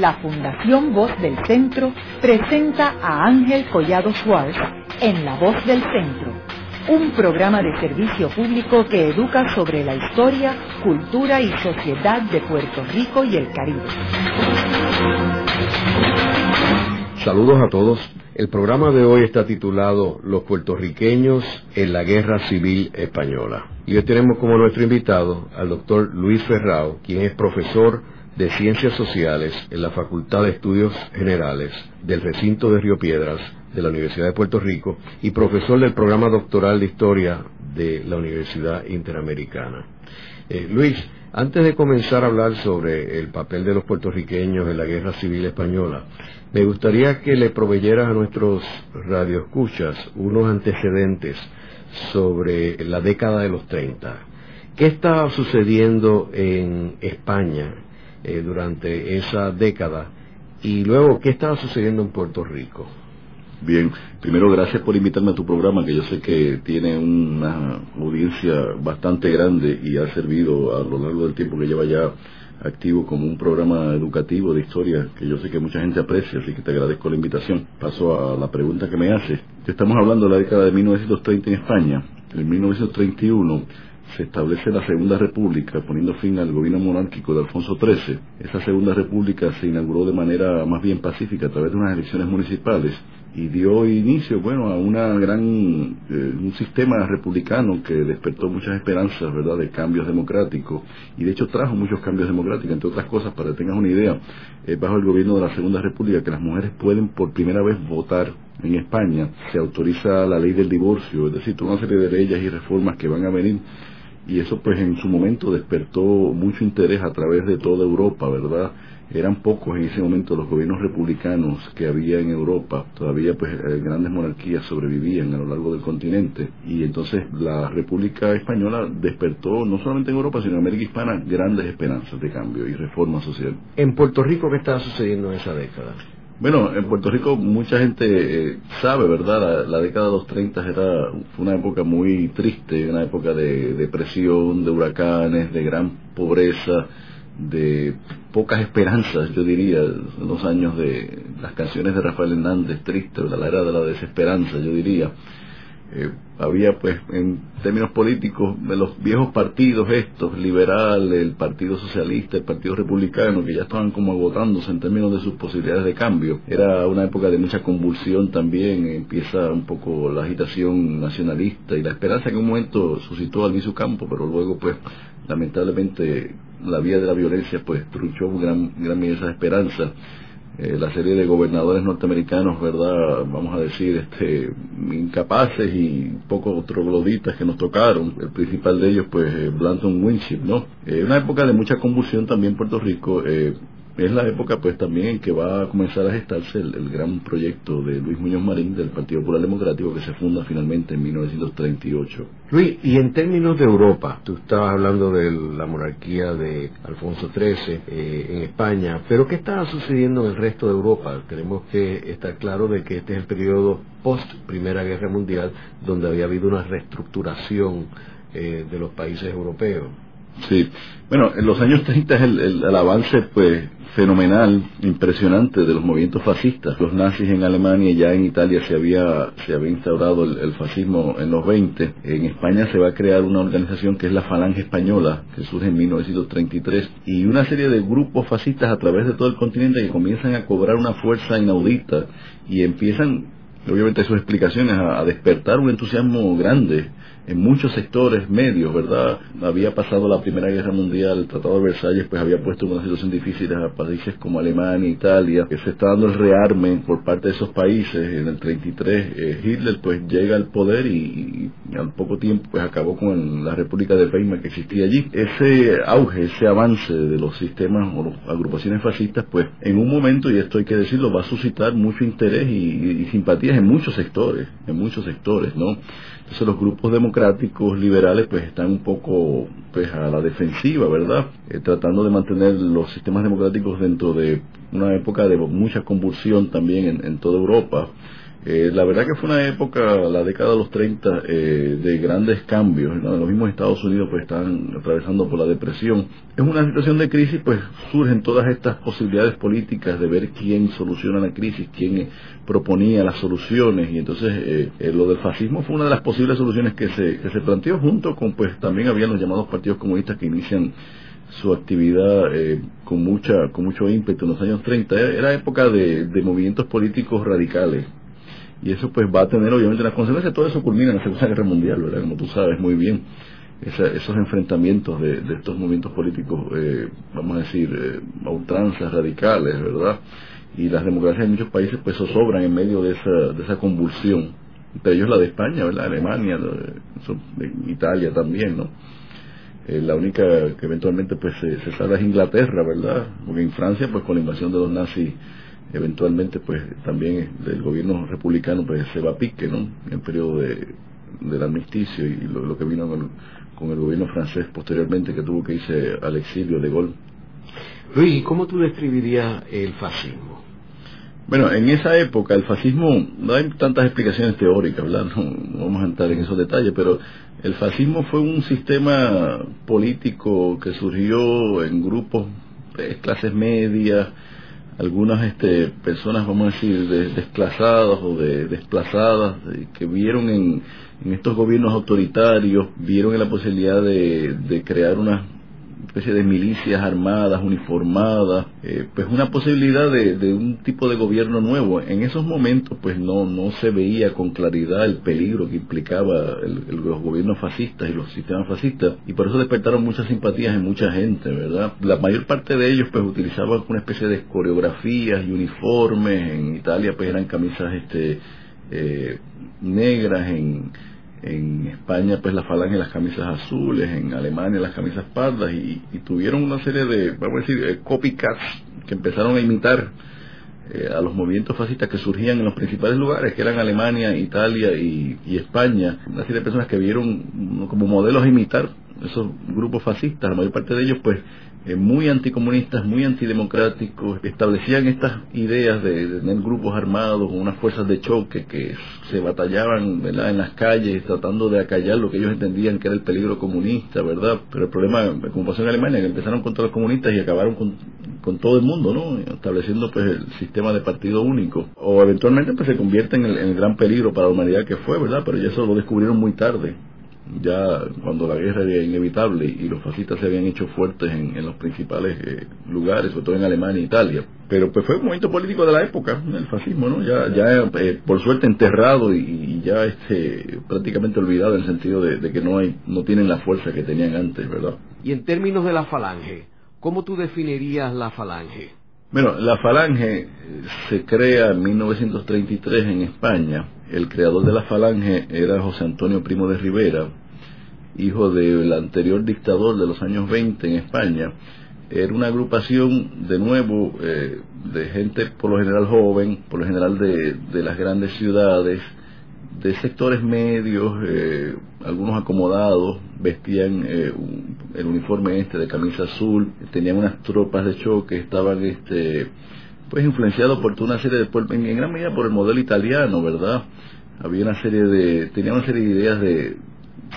la Fundación Voz del Centro presenta a Ángel Collado Suárez en La Voz del Centro, un programa de servicio público que educa sobre la historia, cultura y sociedad de Puerto Rico y el Caribe. Saludos a todos. El programa de hoy está titulado Los puertorriqueños en la Guerra Civil Española. Y hoy tenemos como nuestro invitado al doctor Luis Ferrao, quien es profesor de Ciencias Sociales en la Facultad de Estudios Generales del recinto de Río Piedras de la Universidad de Puerto Rico y profesor del programa doctoral de Historia de la Universidad Interamericana. Eh, Luis, antes de comenzar a hablar sobre el papel de los puertorriqueños en la Guerra Civil Española, me gustaría que le proveyeras a nuestros radioescuchas unos antecedentes sobre la década de los 30. ¿Qué estaba sucediendo en España eh, durante esa década y luego qué estaba sucediendo en Puerto Rico. Bien, primero gracias por invitarme a tu programa, que yo sé que tiene una audiencia bastante grande y ha servido a lo largo del tiempo que lleva ya activo como un programa educativo de historia que yo sé que mucha gente aprecia, así que te agradezco la invitación. Paso a la pregunta que me haces. Estamos hablando de la década de 1930 en España. En 1931 se establece la Segunda República, poniendo fin al gobierno monárquico de Alfonso XIII. Esa Segunda República se inauguró de manera más bien pacífica a través de unas elecciones municipales y dio inicio, bueno, a una gran, eh, un sistema republicano que despertó muchas esperanzas, ¿verdad?, de cambios democráticos y de hecho trajo muchos cambios democráticos, entre otras cosas, para que tengas una idea, bajo el gobierno de la Segunda República que las mujeres pueden por primera vez votar en España, se autoriza la ley del divorcio, es decir, toda una serie de leyes y reformas que van a venir y eso pues en su momento despertó mucho interés a través de toda Europa, ¿verdad? Eran pocos en ese momento los gobiernos republicanos que había en Europa, todavía pues eh, grandes monarquías sobrevivían a lo largo del continente y entonces la República Española despertó no solamente en Europa sino en América Hispana grandes esperanzas de cambio y reforma social. En Puerto Rico, ¿qué estaba sucediendo en esa década? Bueno, en Puerto Rico mucha gente eh, sabe, ¿verdad? La, década de los 30 era, fue una época muy triste, una época de depresión, de huracanes, de gran pobreza, de pocas esperanzas, yo diría, los años de las canciones de Rafael Hernández, triste, la era de la desesperanza, yo diría. Eh, había pues en términos políticos los viejos partidos estos, liberal, el Partido Socialista, el Partido Republicano, que ya estaban como agotándose en términos de sus posibilidades de cambio. Era una época de mucha convulsión también, empieza un poco la agitación nacionalista y la esperanza que en un momento suscitó Alviso Campo, pero luego pues lamentablemente la vía de la violencia pues trunchó gran, gran medida esa esperanza eh, la serie de gobernadores norteamericanos, ¿verdad? Vamos a decir, este, incapaces y poco trogloditas que nos tocaron. El principal de ellos, pues, eh, Blanton Winship, ¿no? Eh, una época de mucha convulsión también Puerto Rico. Eh, es la época pues también en que va a comenzar a gestarse el, gran proyecto de Luis Muñoz Marín del Partido Popular Democrático que se funda finalmente en 1938. Luis, y en términos de Europa, tú estabas hablando de la monarquía de Alfonso XIII eh, en España, pero ¿qué estaba sucediendo en el resto de Europa? Tenemos que estar claro de que este es el periodo post Primera Guerra Mundial donde había habido una reestructuración eh, de los países europeos. Sí, bueno, en los años 30 es el, avance pues fenomenal, impresionante de los movimientos fascistas. Los nazis en Alemania, ya en Italia se había, se había instaurado el, fascismo en los 20. En España se va a crear una organización que es la Falange Española, que surge en 1933, y una serie de grupos fascistas a través de todo el continente que comienzan a cobrar una fuerza inaudita y empiezan, obviamente, sus explicaciones a despertar un entusiasmo grande en muchos sectores medios, ¿verdad? Había pasado la Primera Guerra Mundial, el Tratado de Versalles pues había puesto una situación difícil a países como Alemania, Italia, que se está dando el rearme por parte de esos países. En el 33 eh, Hitler pues llega al poder y, al poco tiempo pues acabó con la República de Weimar que existía allí. Ese auge, ese avance de los sistemas o las agrupaciones fascistas pues en un momento, y esto hay que decirlo, va a suscitar mucho interés y simpatías en muchos sectores, en muchos sectores, ¿no? Entonces los grupos democráticos liberales pues están un poco pues a la defensiva, ¿verdad? Eh, tratando de mantener los sistemas democráticos dentro de una época de mucha convulsión también en, toda Europa. Eh, la verdad que fue una época, la década de los 30, eh, de grandes cambios. Los mismos Estados Unidos pues están atravesando por la depresión. Es una situación de crisis, pues surgen todas estas posibilidades políticas de ver quién soluciona la crisis, quién proponía las soluciones. Y entonces eh, lo del fascismo fue una de las posibles soluciones que se, que se planteó junto con, pues también habían los llamados partidos comunistas que inician su actividad con mucha con mucho ímpetu en los años 30 era, época de, de movimientos políticos radicales y eso pues va a tener obviamente las consecuencias, todo eso culmina en la Segunda Guerra Mundial, ¿verdad? Como tú sabes muy bien, esos enfrentamientos de, estos movimientos políticos, eh, vamos a decir, eh, ultranzas radicales, ¿verdad? Y las democracias en muchos países pues zozobran en medio de esa, de esa convulsión, entre ellos la de España, ¿verdad? Alemania, de, Italia también, ¿no? Eh, la única que eventualmente pues se, se salva es Inglaterra, ¿verdad? Porque en Francia pues con la invasión de los nazis eventualmente pues también el gobierno republicano pues se va a pique no en el periodo de, del armisticio y lo, que vino con, el gobierno francés posteriormente que tuvo que irse al exilio de Gaulle Luis ¿cómo tú describirías el fascismo? Bueno, en esa época el fascismo, no hay tantas explicaciones teóricas, ¿verdad? No, vamos a entrar en esos detalles, pero el fascismo fue un sistema político que surgió en grupos de clases medias, algunas este, personas, vamos a decir, desplazadas o de, desplazadas, que vieron en, estos gobiernos autoritarios, vieron en la posibilidad de, de crear una especie de milicias armadas, uniformadas, eh, pues una posibilidad de, un tipo de gobierno nuevo. En esos momentos pues no, no se veía con claridad el peligro que implicaba los gobiernos fascistas y los sistemas fascistas y por eso despertaron muchas simpatías en mucha gente, ¿verdad? La mayor parte de ellos pues utilizaban una especie de coreografías y uniformes, en Italia pues eran camisas este eh, negras, en en España pues la falange las camisas azules, en Alemania las camisas pardas y, tuvieron una serie de, vamos a decir, eh, copycats que empezaron a imitar eh, a los movimientos fascistas que surgían en los principales lugares, que eran Alemania, Italia y, y España, una serie de personas que vieron como modelos a imitar esos grupos fascistas, la mayor parte de ellos pues eh, muy anticomunistas, muy antidemocráticos, establecían estas ideas de, tener grupos armados, unas fuerzas de choque que se batallaban en las calles tratando de acallar lo que ellos entendían que era el peligro comunista, ¿verdad? Pero el problema, como pasó en Alemania, que empezaron contra los comunistas y acabaron con, todo el mundo, ¿no? Estableciendo pues el sistema de partido único. O eventualmente pues se convierte en el, en el gran peligro para la humanidad que fue, ¿verdad? Pero ya eso lo descubrieron muy tarde ya cuando la guerra era inevitable y los fascistas se habían hecho fuertes en, los principales eh, lugares, sobre todo en Alemania e Italia. Pero pues fue un momento político de la época, el fascismo, ¿no? Ya, ya eh, por suerte enterrado y, ya este prácticamente olvidado en el sentido de, que no hay, no tienen la fuerza que tenían antes, ¿verdad? Y en términos de la falange, ¿cómo tú definirías la falange? Bueno, la falange se crea en 1933 en España. El creador de la falange era José Antonio Primo de Rivera, hijo del anterior dictador de los años 20 en España, era una agrupación de nuevo eh, de gente por lo general joven, por lo general de, de las grandes ciudades, de sectores medios, eh, algunos acomodados, vestían eh, el uniforme este de camisa azul, tenían unas tropas de choque, estaban este pues influenciados por toda una serie de en, en gran medida por el modelo italiano, ¿verdad? Había una serie de tenía una serie de ideas de,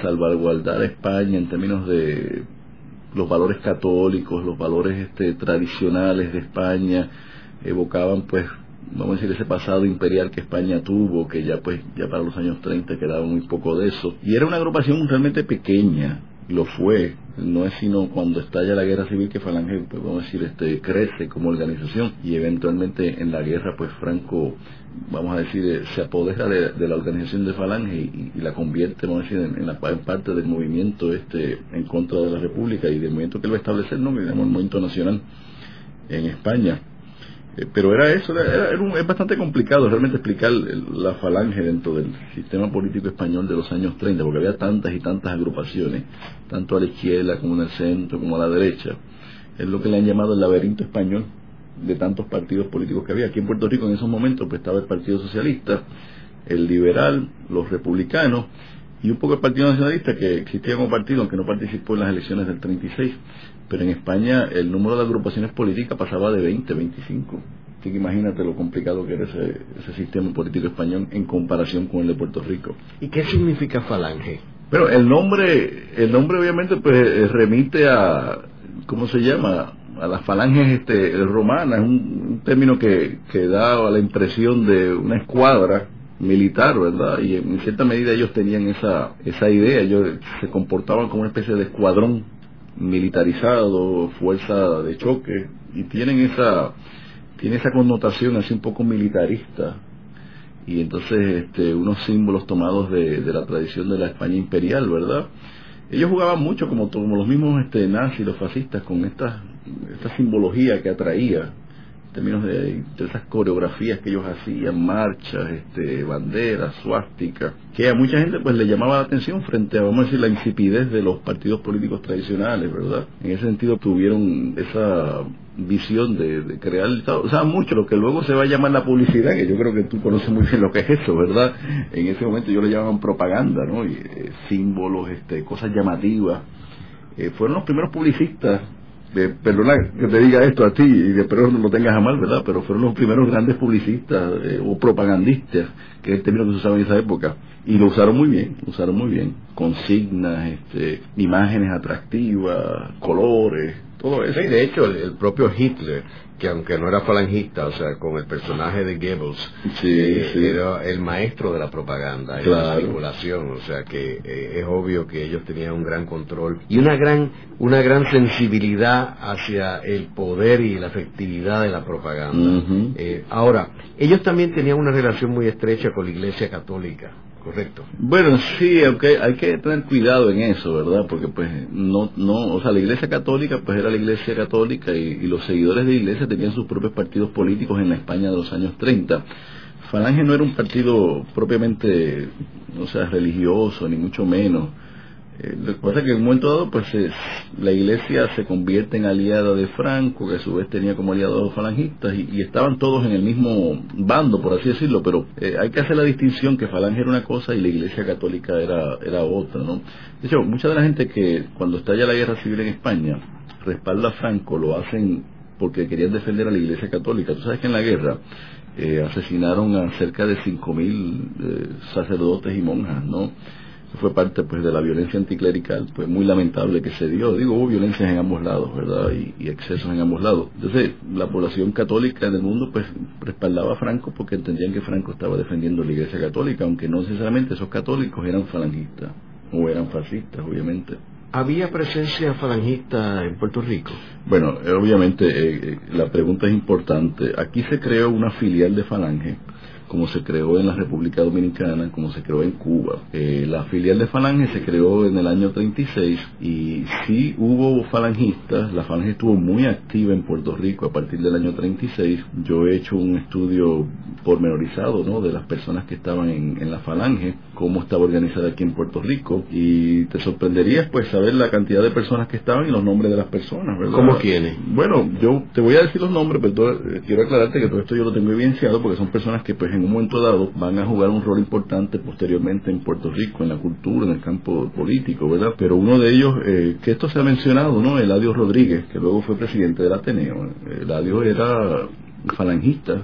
salvaguardar a España en términos de los valores católicos, los valores este, tradicionales de España, evocaban pues, vamos a decir, ese pasado imperial que España tuvo, que ya pues, ya para los años 30 quedaba muy poco de eso. Y era una agrupación realmente pequeña, lo fue, no es sino cuando estalla la guerra civil que Falange, pues vamos a decir, este, crece como organización y eventualmente en la guerra pues Franco, vamos a decir, eh, se apodera de, la organización de Falange y, la convierte, vamos a decir, en, la, parte del movimiento este en contra de la República y del movimiento que él va a establecer, ¿no? el movimiento nacional en España eh, pero era eso, era, es bastante complicado realmente explicar la falange dentro del sistema político español de los años 30, porque había tantas y tantas agrupaciones, tanto a la izquierda como en el centro, como a la derecha. Es lo que le han llamado el laberinto español de tantos partidos políticos que había. Aquí en Puerto Rico en esos momentos pues, estaba el Partido Socialista, el Liberal, los Republicanos y un poco el Partido Nacionalista que existía como partido, aunque no participó en las elecciones del 36 pero en España el número de agrupaciones políticas pasaba de 20, 25. Así que imagínate lo complicado que era ese, ese sistema político español en comparación con el de Puerto Rico. ¿Y qué significa falange? Pero el nombre, el nombre obviamente pues eh, remite a, ¿cómo se llama? A las falanges este, romanas, un, un término que, que da la impresión de una escuadra militar, ¿verdad? Y en cierta medida ellos tenían esa, esa idea, ellos se comportaban como una especie de escuadrón militarizado, fuerza de choque, y tienen esa, tiene esa connotación así un poco militarista, y entonces este, unos símbolos tomados de, de la tradición de la España imperial, ¿verdad? Ellos jugaban mucho como, como los mismos este, nazis, los fascistas, con esta, esta simbología que atraía términos de, esas coreografías que ellos hacían, marchas, este, banderas, suásticas, que a mucha gente pues le llamaba la atención frente a, vamos a decir, la insipidez de los partidos políticos tradicionales, ¿verdad? En ese sentido tuvieron esa visión de, de crear el Estado, o sea, mucho lo que luego se va a llamar la publicidad, que yo creo que tú conoces muy bien lo que es eso, ¿verdad? En ese momento yo le llamaban propaganda, ¿no? Y, eh, símbolos, este, cosas llamativas. Eh, fueron los primeros publicistas de, perdona que te diga esto a ti y espero no lo tengas a mal, ¿verdad? Pero fueron los primeros grandes publicistas eh, o propagandistas, que es el término que se usaba en esa época, y lo usaron muy bien, lo usaron muy bien, consignas, este, imágenes atractivas, colores, todo eso. Sí, de hecho, el, el, propio Hitler, que aunque no era falangista, o sea, con el personaje de Goebbels, sí, eh, sí. era el maestro de la propaganda y Claro. la circulación, o sea, que eh, es obvio que ellos tenían un gran control y una gran, una gran sensibilidad hacia el poder y la efectividad de la propaganda. Eh, ahora, ellos también tenían una relación muy estrecha con la Iglesia Católica, ¿correcto? Bueno, sí, aunque hay que tener cuidado en eso, ¿verdad? Porque pues no, no, o sea, la Iglesia Católica pues era la Iglesia Católica y, los seguidores de Iglesia tenían sus propios partidos políticos en la España de los años 30. Falange no era un partido propiamente, o sea, religioso, ni mucho menos. Eh, lo que pasa es que en un momento dado, pues es- la iglesia se convierte en aliada de Franco, que a su vez tenía como aliados los falangistas, y, y estaban todos en el mismo bando, por así decirlo, pero eh, hay que hacer la distinción que Falange era una cosa y la iglesia católica era, era otra, ¿no? De hecho, mucha de la gente que cuando estalla la guerra civil en España respalda a Franco, lo hacen porque querían defender a la iglesia católica. Tú sabes que en la guerra eh, asesinaron a cerca de 5.000 eh, sacerdotes y monjas, ¿no? Fue parte pues de la violencia anticlerical, pues muy lamentable que se dio. Digo, hubo violencias en ambos lados, ¿verdad? Y, y excesos en ambos lados. Entonces, la población católica del mundo pues respaldaba a Franco porque entendían que Franco estaba defendiendo la Iglesia Católica, aunque no necesariamente esos católicos eran falangistas o eran fascistas, obviamente. ¿Había presencia falangista en Puerto Rico? Bueno, eh, obviamente eh, eh, la pregunta es importante. Aquí se creó una filial de Falange, como se creó en la República Dominicana, como se creó en Cuba. Eh, la filial de Falange se creó en el año 36 y sí hubo falangistas. La Falange estuvo muy activa en Puerto Rico a partir del año 36. Yo he hecho un estudio pormenorizado ¿no? de las personas que estaban en, en la Falange, cómo estaba organizada aquí en Puerto Rico y te sorprenderías pues saber la cantidad de personas que estaban y los nombres de las personas, ¿verdad? ¿Cómo quiénes? Bueno, yo te voy a decir los nombres, pero eh, quiero aclararte que todo esto yo lo tengo evidenciado porque son personas que pues en un momento dado van a jugar un rol importante posteriormente en Puerto Rico, en la cultura, en el campo político, ¿verdad? Pero uno de ellos, eh, que esto se ha mencionado, ¿no? Eladio Rodríguez, que luego fue presidente del Ateneo. Eladio era falangista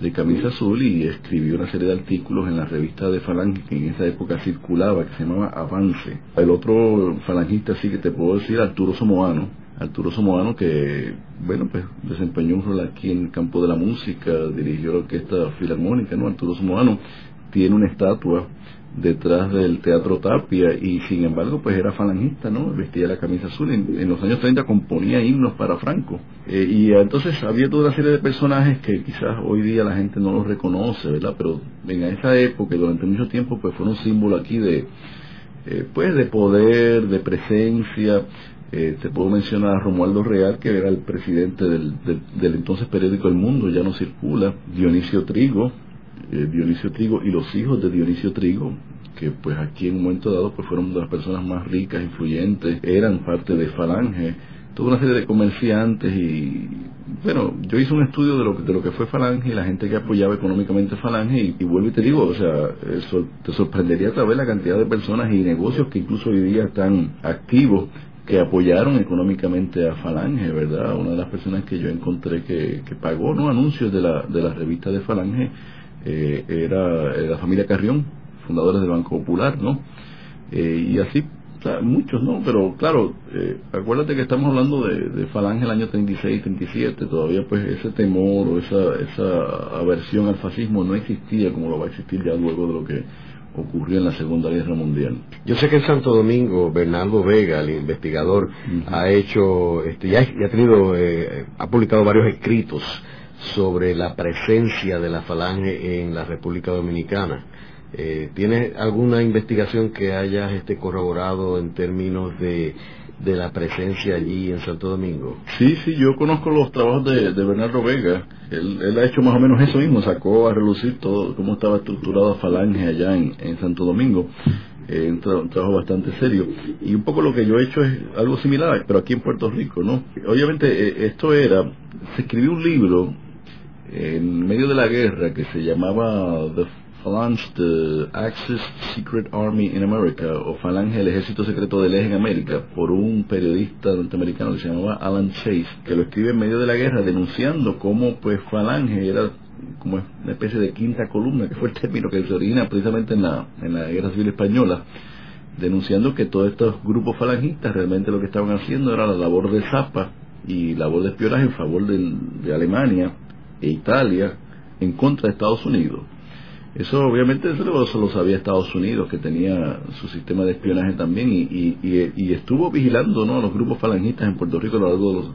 de camisa azul y escribió una serie de artículos en la revista de Falange que en esa época circulaba, que se llamaba Avance. El otro falangista sí que te puedo decir, Arturo Somoano, Arturo Somoano que, bueno, pues desempeñó un rol aquí en el campo de la música, dirigió la orquesta filarmónica, ¿no? Arturo Somoano tiene una estatua detrás del Teatro Tapia y sin embargo pues era falangista, ¿no? Vestía la camisa azul, en, en los años 30 componía himnos para Franco. Eh, y entonces había toda una serie de personajes que quizás hoy día la gente no los reconoce, ¿verdad? Pero en esa época y durante mucho tiempo pues fueron un símbolo aquí de, eh, pues de poder, de presencia, eh, te puedo mencionar a Romualdo Real, que era el presidente del, del, entonces periódico El Mundo, ya no circula, Dionisio Trigo, eh, Dionisio Trigo y los hijos de Dionisio Trigo, que pues aquí en un momento dado pues fueron de las personas más ricas, influyentes, eran parte de Falange, toda una serie de comerciantes y bueno, yo hice un estudio de lo, de lo que fue Falange y la gente que apoyaba económicamente Falange y, y vuelvo y te digo, o sea, eso te sorprendería saber la cantidad de personas y negocios que incluso hoy día están activos que apoyaron económicamente a Falange, ¿verdad? Una de las personas que yo encontré que, pagó no anuncios de la, de la revista de Falange eh, era, la familia Carrión, fundadores del Banco Popular, ¿no? Eh, y así, muchos, ¿no? Pero claro, eh, acuérdate que estamos hablando de, de Falange el año 36, 37, todavía pues ese temor o esa, esa aversión al fascismo no existía como lo va a existir ya luego de lo que ocurrió en la Segunda Guerra Mundial. Yo sé que en Santo Domingo Bernardo Vega, el investigador, ha hecho, este, ya, ha tenido, eh, ha publicado varios escritos sobre la presencia de la falange en la República Dominicana. Eh, ¿Tiene alguna investigación que hayas este, corroborado en términos de de la presencia allí en Santo Domingo. Sí, sí, yo conozco los trabajos de, Bernardo Vega. Él, ha hecho más o menos eso mismo, sacó a relucir todo cómo estaba estructurada Falange allá en, Santo Domingo. Eh, un, trabajo bastante serio. Y un poco lo que yo he hecho es algo similar, pero aquí en Puerto Rico, ¿no? Obviamente eh, esto era, se escribió un libro en medio de la guerra que se llamaba The Falange, the Axis Secret Army in America, o Falange, el ejército secreto del eje en América, por un periodista norteamericano que se llamaba Alan Chase, que lo escribe en medio de la guerra denunciando cómo pues Falange era como una especie de quinta columna, que fue el término que se origina precisamente en la, en la Guerra Civil Española, denunciando que todos estos grupos falangistas realmente lo que estaban haciendo era la labor de zapa y labor de espionaje en favor de Alemania e Italia en contra de Estados Unidos. Eso obviamente eso lo, sabía Estados Unidos, que tenía su sistema de espionaje también y, y, estuvo vigilando ¿no? a los grupos falangistas en Puerto Rico a lo largo de los,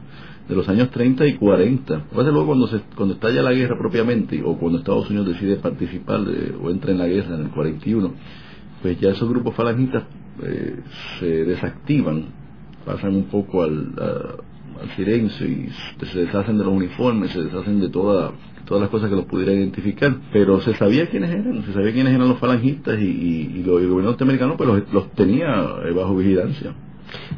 de los años 30 y 40. luego cuando, se, cuando estalla la guerra propiamente o cuando Estados Unidos decide participar o entra en la guerra en el 41, pues ya esos grupos falangistas eh, se desactivan, pasan un poco al, al silencio y se deshacen de los uniformes, se deshacen de toda todas las cosas que los pudiera identificar, pero se sabía quiénes eran, se sabía quiénes eran los falangistas y, y, el gobierno norteamericano pues los, tenía eh, bajo vigilancia.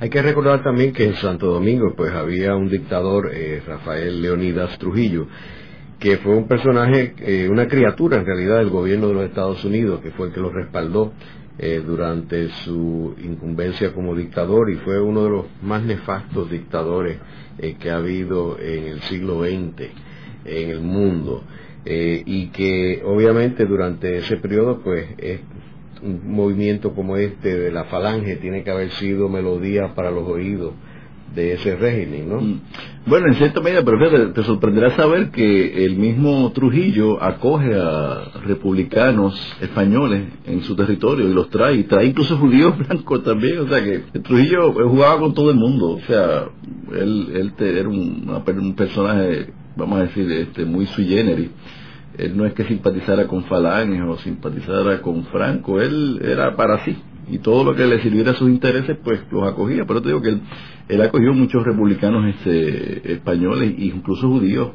Hay que recordar también que en Santo Domingo pues había un dictador, eh, Rafael Leonidas Trujillo, que fue un personaje, eh, una criatura en realidad del gobierno de los Estados Unidos, que fue el que lo respaldó durante su incumbencia como dictador y fue uno de los más nefastos dictadores que ha habido en el siglo XX en el mundo eh, y que obviamente durante ese periodo pues es un movimiento como este de la falange tiene que haber sido melodía para los oídos de ese régimen, ¿no? Mm. Bueno, en cierta medida, pero fíjate, te sorprenderá saber que el mismo Trujillo acoge a republicanos españoles en su territorio y los trae, y trae incluso judíos blancos también, o sea que Trujillo jugaba con todo el mundo, o sea, él, él era un, un personaje vamos a decir, este, muy sui generis. Él no es que simpatizara con Falange o simpatizara con Franco, él era para sí. Y todo lo que le sirviera a sus intereses, pues los acogía. Pero te digo que él, él acogió muchos republicanos este, españoles incluso judíos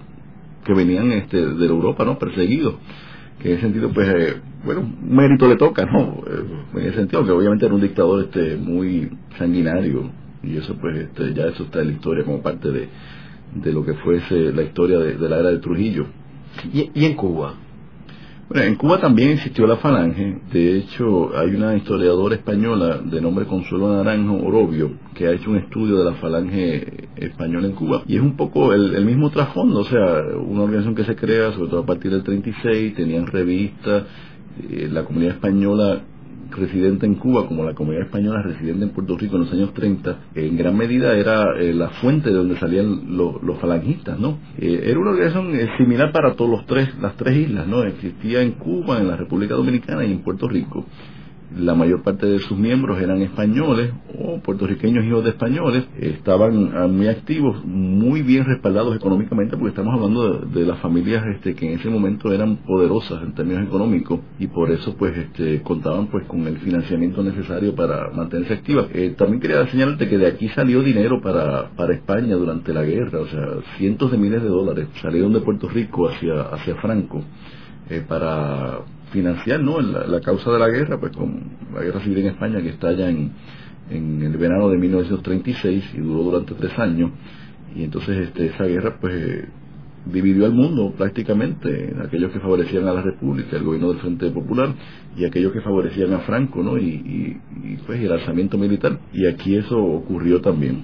que venían este, de Europa, ¿no? Perseguidos. Que en ese sentido, pues, eh, bueno, un mérito le toca, ¿no? Eh, en ese sentido, que obviamente era un dictador este, muy sanguinario. Y eso, pues, este, ya eso está en la historia como parte de, de lo que fuese la historia de, la era de Trujillo. ¿Y, en Cuba? Bueno, en Cuba también existió la falange. De hecho, hay una historiadora española de nombre Consuelo Naranjo Orobio que ha hecho un estudio de la falange española en Cuba. Y es un poco el, mismo trasfondo, o sea, una organización que se crea, sobre todo a partir del 36, tenían revistas, eh, la comunidad española residente en Cuba como la comunidad española residente en Puerto Rico en los años 30, en gran medida era eh, la fuente de donde salían los falangistas, ¿no? Eh, era una organización eh, similar para todos los tres, las tres islas, ¿no? Existía en Cuba, en la República Dominicana y en Puerto Rico la mayor parte de sus miembros eran españoles o puertorriqueños hijos de españoles, estaban ah, muy activos, muy bien respaldados económicamente, porque estamos hablando de, las familias este, que en ese momento eran poderosas en términos económicos y por eso pues este, contaban pues con el financiamiento necesario para mantenerse activas. Eh, también quería señalarte que de aquí salió dinero para, para España durante la guerra, o sea, cientos de miles de dólares salieron de Puerto Rico hacia, hacia Franco. Eh, para financiar ¿no? la, causa de la guerra, pues con la guerra civil en España que estalla en, en el verano de 1936 y duró durante tres años. Y entonces este, esa guerra pues dividió al mundo prácticamente, aquellos que favorecían a la República, el gobierno del Frente Popular, y aquellos que favorecían a Franco, ¿no? Y, y pues el alzamiento militar. Y aquí eso ocurrió también.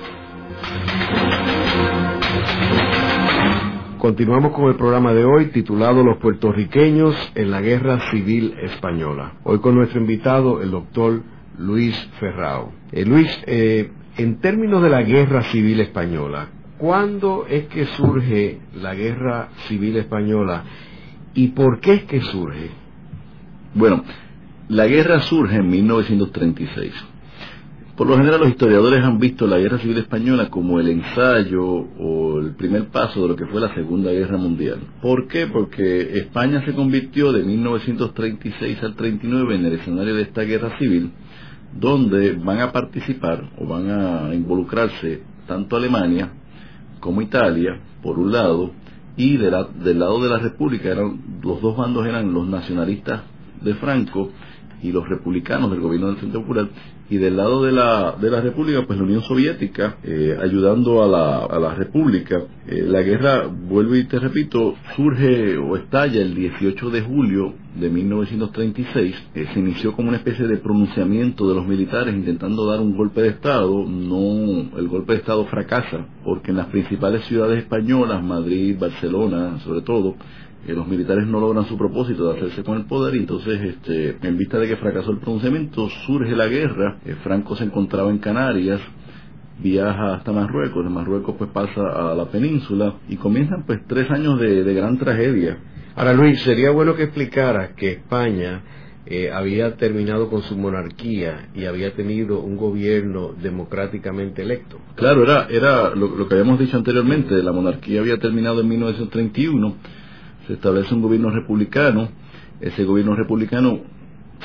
Continuamos con el programa de hoy titulado Los puertorriqueños en la Guerra Civil Española. Hoy con nuestro invitado, el doctor Luis Ferrao. Eh, Luis, eh, en términos de la Guerra Civil Española, ¿cuándo es que surge la Guerra Civil Española y por qué es que surge? Bueno, la guerra surge en 1936 por lo general los historiadores han visto la Guerra Civil Española como el ensayo o el primer paso de lo que fue la Segunda Guerra Mundial. ¿Por qué? Porque España se convirtió de 1936 al 39 en el escenario de esta guerra civil, donde van a participar o van a involucrarse tanto Alemania como Italia, por un lado, y del lado de la República eran los dos bandos eran los nacionalistas de Franco y los republicanos del gobierno del Centro Popular y del lado de la, de la República, pues la Unión Soviética, eh, ayudando a la, a la República. Eh, la guerra, vuelvo y te repito, surge o estalla el 18 de julio de 1936. Eh, se inició como una especie de pronunciamiento de los militares intentando dar un golpe de Estado. No, el golpe de Estado fracasa, porque en las principales ciudades españolas, Madrid, Barcelona, sobre todo, los militares no logran su propósito de hacerse con el poder y entonces este, en vista de que fracasó el pronunciamiento surge la guerra eh, Franco se encontraba en Canarias viaja hasta Marruecos de Marruecos pues pasa a la península y comienzan pues tres años de, gran tragedia ahora Luis sería bueno que explicara que España eh, había terminado con su monarquía y había tenido un gobierno democráticamente electo. Claro, era, era lo, lo que habíamos dicho anteriormente, la monarquía había terminado en 1931 se establece un gobierno republicano, ese gobierno republicano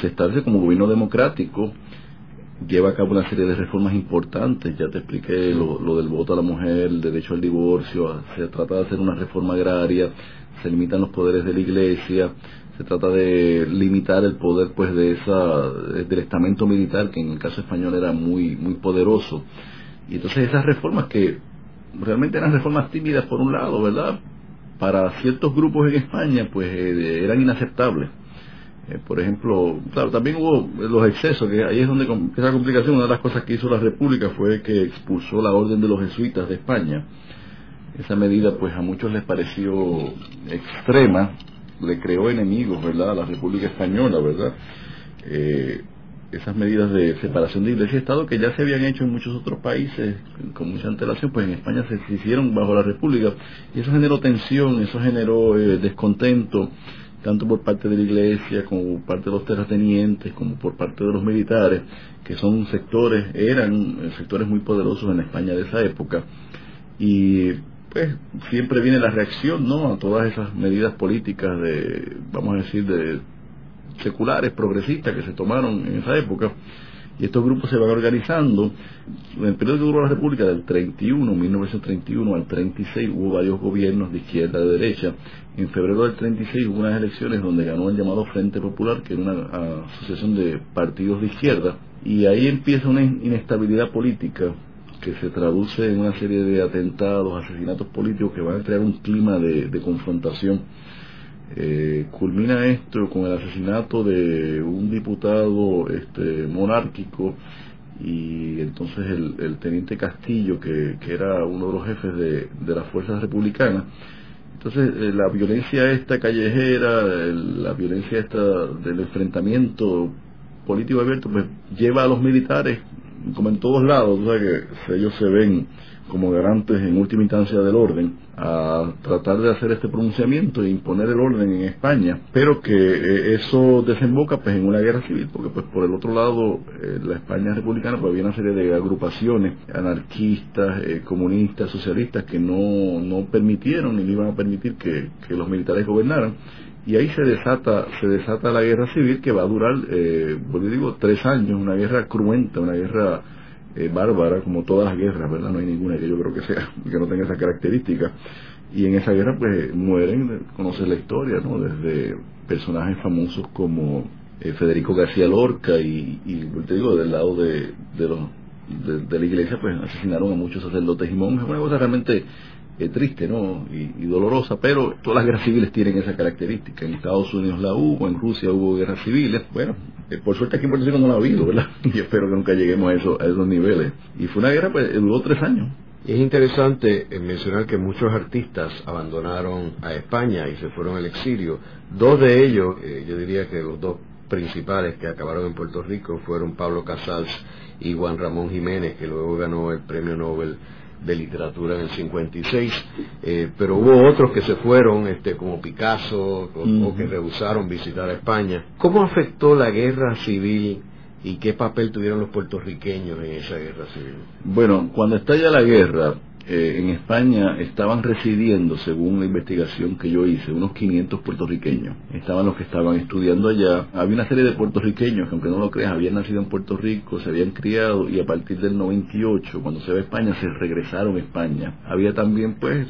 se establece como gobierno democrático, lleva a cabo una serie de reformas importantes, ya te expliqué lo, del voto a la mujer, el derecho al divorcio, se trata de hacer una reforma agraria, se limitan los poderes de la iglesia, se trata de limitar el poder pues de esa del estamento militar que en el caso español era muy muy poderoso. Y entonces esas reformas que realmente eran reformas tímidas por un lado verdad para ciertos grupos en España pues eh, eran inaceptables. Eh, por ejemplo, claro, también hubo los excesos, que ahí es donde esa complicación, una de las cosas que hizo la República fue que expulsó la orden de los jesuitas de España. Esa medida pues a muchos les pareció extrema, le creó enemigos, ¿verdad?, a la República Española, ¿verdad? Eh, esas medidas de separación de iglesia y Estado que ya se habían hecho en muchos otros países con mucha antelación, pues en España se, hicieron bajo la República y eso generó tensión, eso generó eh, descontento tanto por parte de la iglesia como por parte de los terratenientes como por parte de los militares que son sectores, eran eh, sectores muy poderosos en España de esa época y pues siempre viene la reacción ¿no? a todas esas medidas políticas de, vamos a decir, de seculares, progresistas que se tomaron en esa época, y estos grupos se van organizando. En el periodo que duró la República, del 31, 1931 al 36, hubo varios gobiernos de izquierda, de derecha. En febrero del 36 hubo unas elecciones donde ganó el llamado Frente Popular, que era una asociación de partidos de izquierda, y ahí empieza una inestabilidad política que se traduce en una serie de atentados, asesinatos políticos que van a crear un clima de confrontación eh, culmina esto con el asesinato de un diputado este, monárquico y entonces el, teniente Castillo, que, era uno de los jefes de, las fuerzas republicanas. Entonces eh, la violencia esta callejera, la violencia esta del enfrentamiento político abierto, pues lleva a los militares, como en todos lados, que ellos se ven como garantes en última instancia del orden a tratar de hacer este pronunciamiento e imponer el orden en España, pero que eh, eso desemboca pues en una guerra civil, porque pues por el otro lado eh, la España republicana pues había una serie de agrupaciones anarquistas, eh, comunistas, socialistas que no, no permitieron ni iban a permitir que, que los militares gobernaran y ahí se desata se desata la guerra civil que va a durar eh, digo tres años una guerra cruenta una guerra eh, bárbara como todas las guerras verdad no hay ninguna que yo creo que sea que no tenga esa característica. Y en esa guerra pues mueren conoces la historia no desde personajes famosos como eh, Federico García Lorca y, y te digo del lado de, de los de, la iglesia pues asesinaron a muchos sacerdotes y monjes. Una cosa realmente eh, triste ¿no? Y, dolorosa, pero todas las guerras civiles tienen esa característica. En Estados Unidos la hubo, en Rusia hubo guerras civiles. Bueno, eh, por suerte aquí en Puerto Rico no la ha habido, ¿verdad? Y espero que nunca lleguemos a, eso, a esos niveles. Y fue una guerra, pues duró tres años. Es interesante eh, mencionar que muchos artistas abandonaron a España y se fueron al exilio. Dos de ellos, yo diría que los dos principales que acabaron en Puerto Rico fueron Pablo Casals y Juan Ramón Jiménez, que luego ganó el Premio Nobel de literatura en el 56, eh, pero hubo otros que se fueron, este, como Picasso, o, que rehusaron visitar a España. ¿Cómo afectó la guerra civil y qué papel tuvieron los puertorriqueños en esa guerra civil? Bueno, cuando estalla la guerra, eh, en España estaban residiendo, según la investigación que yo hice, unos 500 puertorriqueños. Estaban los que estaban estudiando allá. Había una serie de puertorriqueños que, aunque no lo creas, habían nacido en Puerto Rico, se habían criado y a partir del 98, cuando se ve España, se regresaron a España. Había también, pues,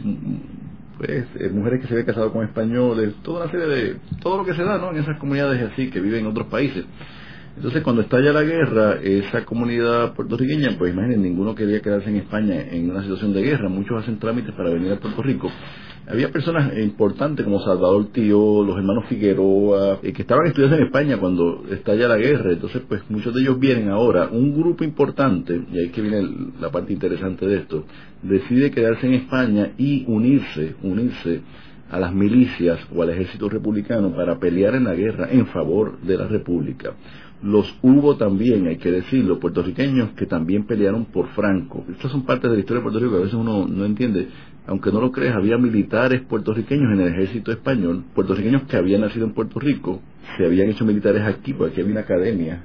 pues eh, mujeres que se habían casado con españoles, toda una serie de, todo lo que se da, ¿no? En esas comunidades así que viven en otros países. Entonces, cuando estalla la guerra, esa comunidad puertorriqueña, pues imaginen, ninguno quería quedarse en España en una situación de guerra, muchos hacen trámites para venir a Puerto Rico. Había personas importantes como Salvador Tío, los hermanos Figueroa, eh, que estaban estudiando en España cuando estalla la guerra, entonces pues muchos de ellos vienen ahora. Un grupo importante, y ahí es que viene la parte interesante de esto, decide quedarse en España y unirse, unirse a las milicias o al ejército republicano para pelear en la guerra en favor de la república los hubo también, hay que decirlo, puertorriqueños que también pelearon por Franco. Estas son partes de la historia de Puerto Rico que a veces uno no entiende. Aunque no lo creas, había militares puertorriqueños en el ejército español, puertorriqueños que habían nacido en Puerto Rico, se habían hecho militares aquí, porque aquí había una academia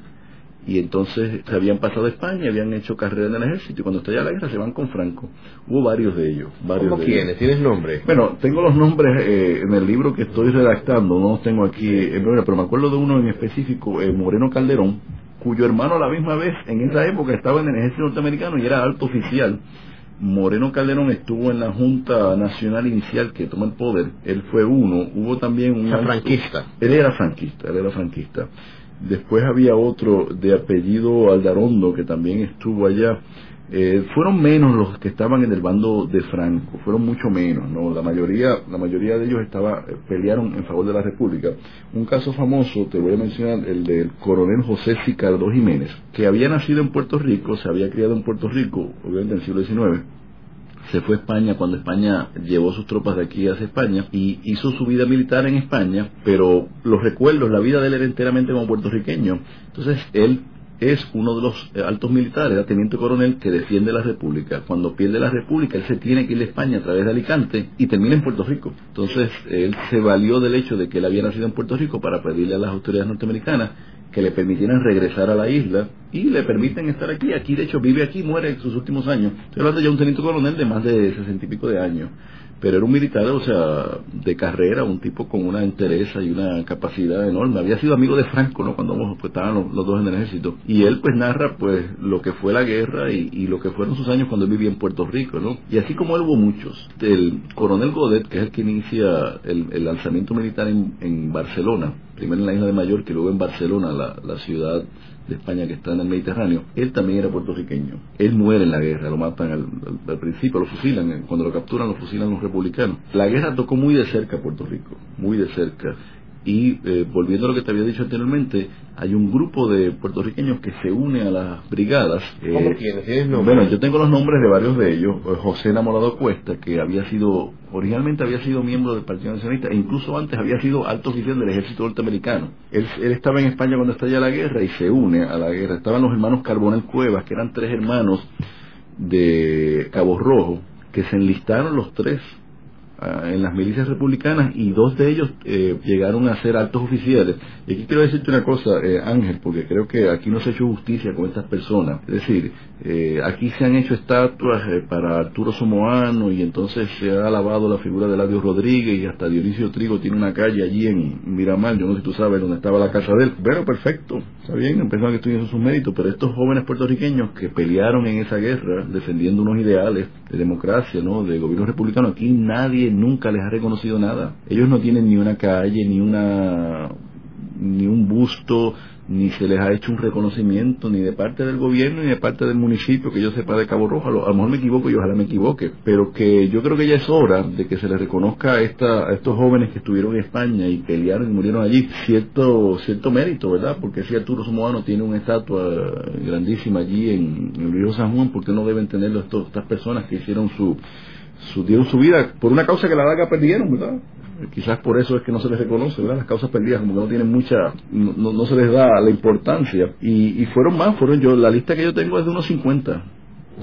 y entonces se habían pasado a España, habían hecho carrera en el ejército y cuando estalla la guerra se van con Franco. Hubo varios de ellos. Varios ¿Cómo quiénes? ¿Tienes nombres? Bueno, tengo los nombres eh, en el libro que estoy redactando, no los tengo aquí en pero me acuerdo de uno en específico, eh, Moreno Calderón, cuyo hermano a la misma vez en esa época estaba en el ejército norteamericano y era alto oficial. Moreno Calderón estuvo en la Junta Nacional Inicial que toma el poder, él fue uno, hubo también un... franquista. Él era franquista, él era franquista. Después había otro de apellido Aldarondo que también estuvo allá. Eh, fueron menos los que estaban en el bando de Franco, fueron mucho menos, ¿no? La mayoría, la mayoría de ellos estaba, eh, pelearon en favor de la República. Un caso famoso, te voy a mencionar, el del coronel José Sicardo Jiménez, que había nacido en Puerto Rico, se había criado en Puerto Rico, obviamente en el siglo XIX, se fue a España cuando España llevó sus tropas de aquí hacia España y hizo su vida militar en España, pero los recuerdos, la vida de él era enteramente como puertorriqueño. Entonces él es uno de los eh, altos militares, era teniente coronel que defiende la República. Cuando pierde la República, él se tiene que ir a España a través de Alicante y termina en Puerto Rico. Entonces, él se valió del hecho de que él había nacido en Puerto Rico para pedirle a las autoridades norteamericanas que le permitieran regresar a la isla y le permiten estar aquí. Aquí, de hecho, vive aquí, muere en sus últimos años. Estoy hablando ya un teniente coronel de más de sesenta y pico de años pero era un militar, o sea, de carrera, un tipo con una entereza y una capacidad enorme. Había sido amigo de Franco, ¿no? Cuando pues, estaban los, dos en el ejército. Y él pues narra pues lo que fue la guerra y, lo que fueron sus años cuando él vivía en Puerto Rico, ¿no? Y así como él hubo muchos. El coronel Godet, que es el que inicia el, lanzamiento militar en, Barcelona, primero en la isla de Mallorca y luego en Barcelona, la, la ciudad de España que está en el Mediterráneo, él también era puertorriqueño. Él muere en la guerra, lo matan al, principio, lo fusilan, cuando lo capturan lo fusilan los republicanos. La guerra tocó muy de cerca a Puerto Rico, muy de cerca. Y eh, volviendo a lo que te había dicho anteriormente, hay un grupo de puertorriqueños que se une a las brigadas. ¿Cómo eh, tienes? Bueno, yo tengo los nombres de varios de ellos. Eh, José Enamorado Cuesta, que había sido, originalmente había sido miembro del Partido Nacionalista, e incluso antes había sido alto oficial del ejército norteamericano. Él, él estaba en España cuando estalla la guerra y se une a la guerra. Estaban los hermanos Carbonel Cuevas, que eran tres hermanos de Cabo Rojo, que se enlistaron los tres en las milicias republicanas y dos de ellos eh, llegaron a ser altos oficiales. Y aquí quiero decirte una cosa, eh, Ángel, porque creo que aquí no se ha hecho justicia con estas personas. Es decir, eh, aquí se han hecho estatuas para Arturo Somoano y entonces se ha alabado la figura de Ladio Rodríguez y hasta Dionisio Trigo tiene una calle allí en Miramar, yo no sé si tú sabes dónde estaba la casa de él. Bueno, perfecto, está bien, empezaron que estudiar sus méritos, pero estos jóvenes puertorriqueños que pelearon en esa guerra defendiendo unos ideales de democracia, ¿no? de gobierno republicano, aquí nadie nunca les ha reconocido nada. Ellos no tienen ni una calle, ni una ni un busto, ni se les ha hecho un reconocimiento ni de parte del gobierno ni de parte del municipio que yo sepa de Cabo Rojo. A lo, mejor me equivoco y ojalá me equivoque, pero que yo creo que ya es hora de que se les reconozca a, esta, a estos jóvenes que estuvieron en España y pelearon y murieron allí cierto cierto mérito, ¿verdad? Porque si Arturo Somoano tiene una estatua grandísima allí en, el río San Juan, ¿por qué no deben tenerlo estas personas que hicieron su su, dieron su vida por una causa que la larga perdieron, ¿verdad? Quizás por eso es que no se les reconoce, ¿verdad? Las causas perdidas, como que no tienen mucha, no, no se les da la importancia. Y, y, fueron más, fueron yo, la lista que yo tengo es de unos 50.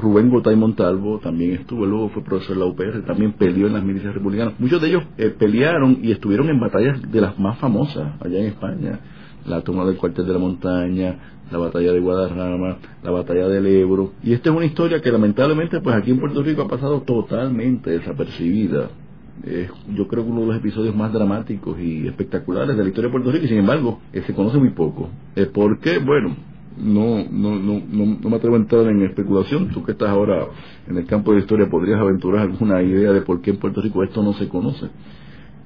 Rubén Gotay Montalvo también estuvo, luego fue profesor de la UPR, también peleó en las milicias republicanas. Muchos de ellos eh, pelearon y estuvieron en batallas de las más famosas allá en España. La toma del cuartel de la montaña, la batalla de Guadarrama, la batalla del Ebro. Y esta es una historia que lamentablemente pues aquí en Puerto Rico ha pasado totalmente desapercibida. Es, yo creo que uno de los episodios más dramáticos y espectaculares de la historia de Puerto Rico y sin embargo eh, se conoce muy poco. Eh, ¿Por qué? Bueno, no, no, no, no, me atrevo a entrar en especulación. Tú que estás ahora en el campo de la historia podrías aventurar alguna idea de por qué en Puerto Rico esto no se conoce.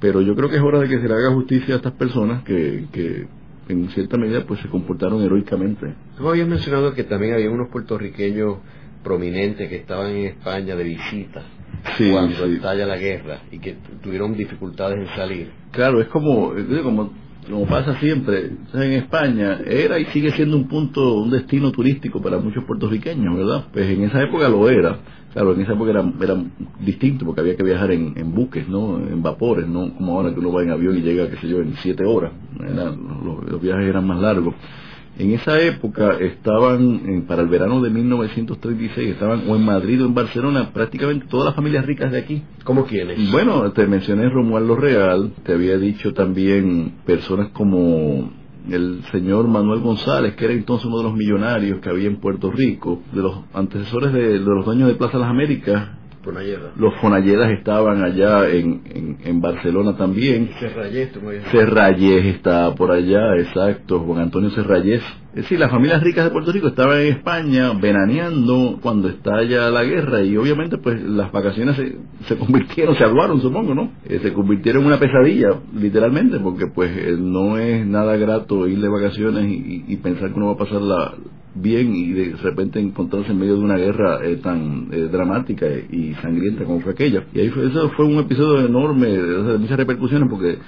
Pero yo creo que es hora de que se le haga justicia a estas personas que, que en cierta medida pues se comportaron heroicamente. Tú habías mencionado que también había unos puertorriqueños prominentes que estaban en España de visita cuando estalla la guerra y que tuvieron dificultades en salir. Claro, es como, como, como pasa siempre, en España era y sigue siendo un punto, un destino turístico para muchos puertorriqueños, ¿verdad? Pues en esa época lo era. Claro, en esa época era, era distinto porque había que viajar en, en, buques, ¿no? En vapores, ¿no? Como ahora que uno va en avión y llega, qué sé yo, en siete horas. los, viajes eran más largos. En esa época estaban, para el verano de 1936, estaban o en Madrid o en Barcelona prácticamente todas las familias ricas de aquí. ¿Cómo quiénes? Bueno, te mencioné Romualdo Real, te había dicho también personas como el señor Manuel González, que era entonces uno de los millonarios que había en Puerto Rico, de los antecesores de, de los dueños de Plaza Las Américas, los Fonalleras estaban allá en, en, Barcelona también. Serrayés está por allá, exacto, Juan Antonio Serrayés. Es decir, las familias ricas de Puerto Rico estaban en España veraneando cuando estalla la guerra y obviamente pues las vacaciones se, se convirtieron, se aguaron supongo, ¿no? Eh, se convirtieron en una pesadilla, literalmente, porque pues eh, no es nada grato ir de vacaciones y, pensar que uno va a pasar la, bien y de repente encontrarse en medio de una guerra eh, tan eh, dramática y sangrienta como fue aquella. Y ahí fue, eso fue un episodio enorme, de, muchas repercusiones porque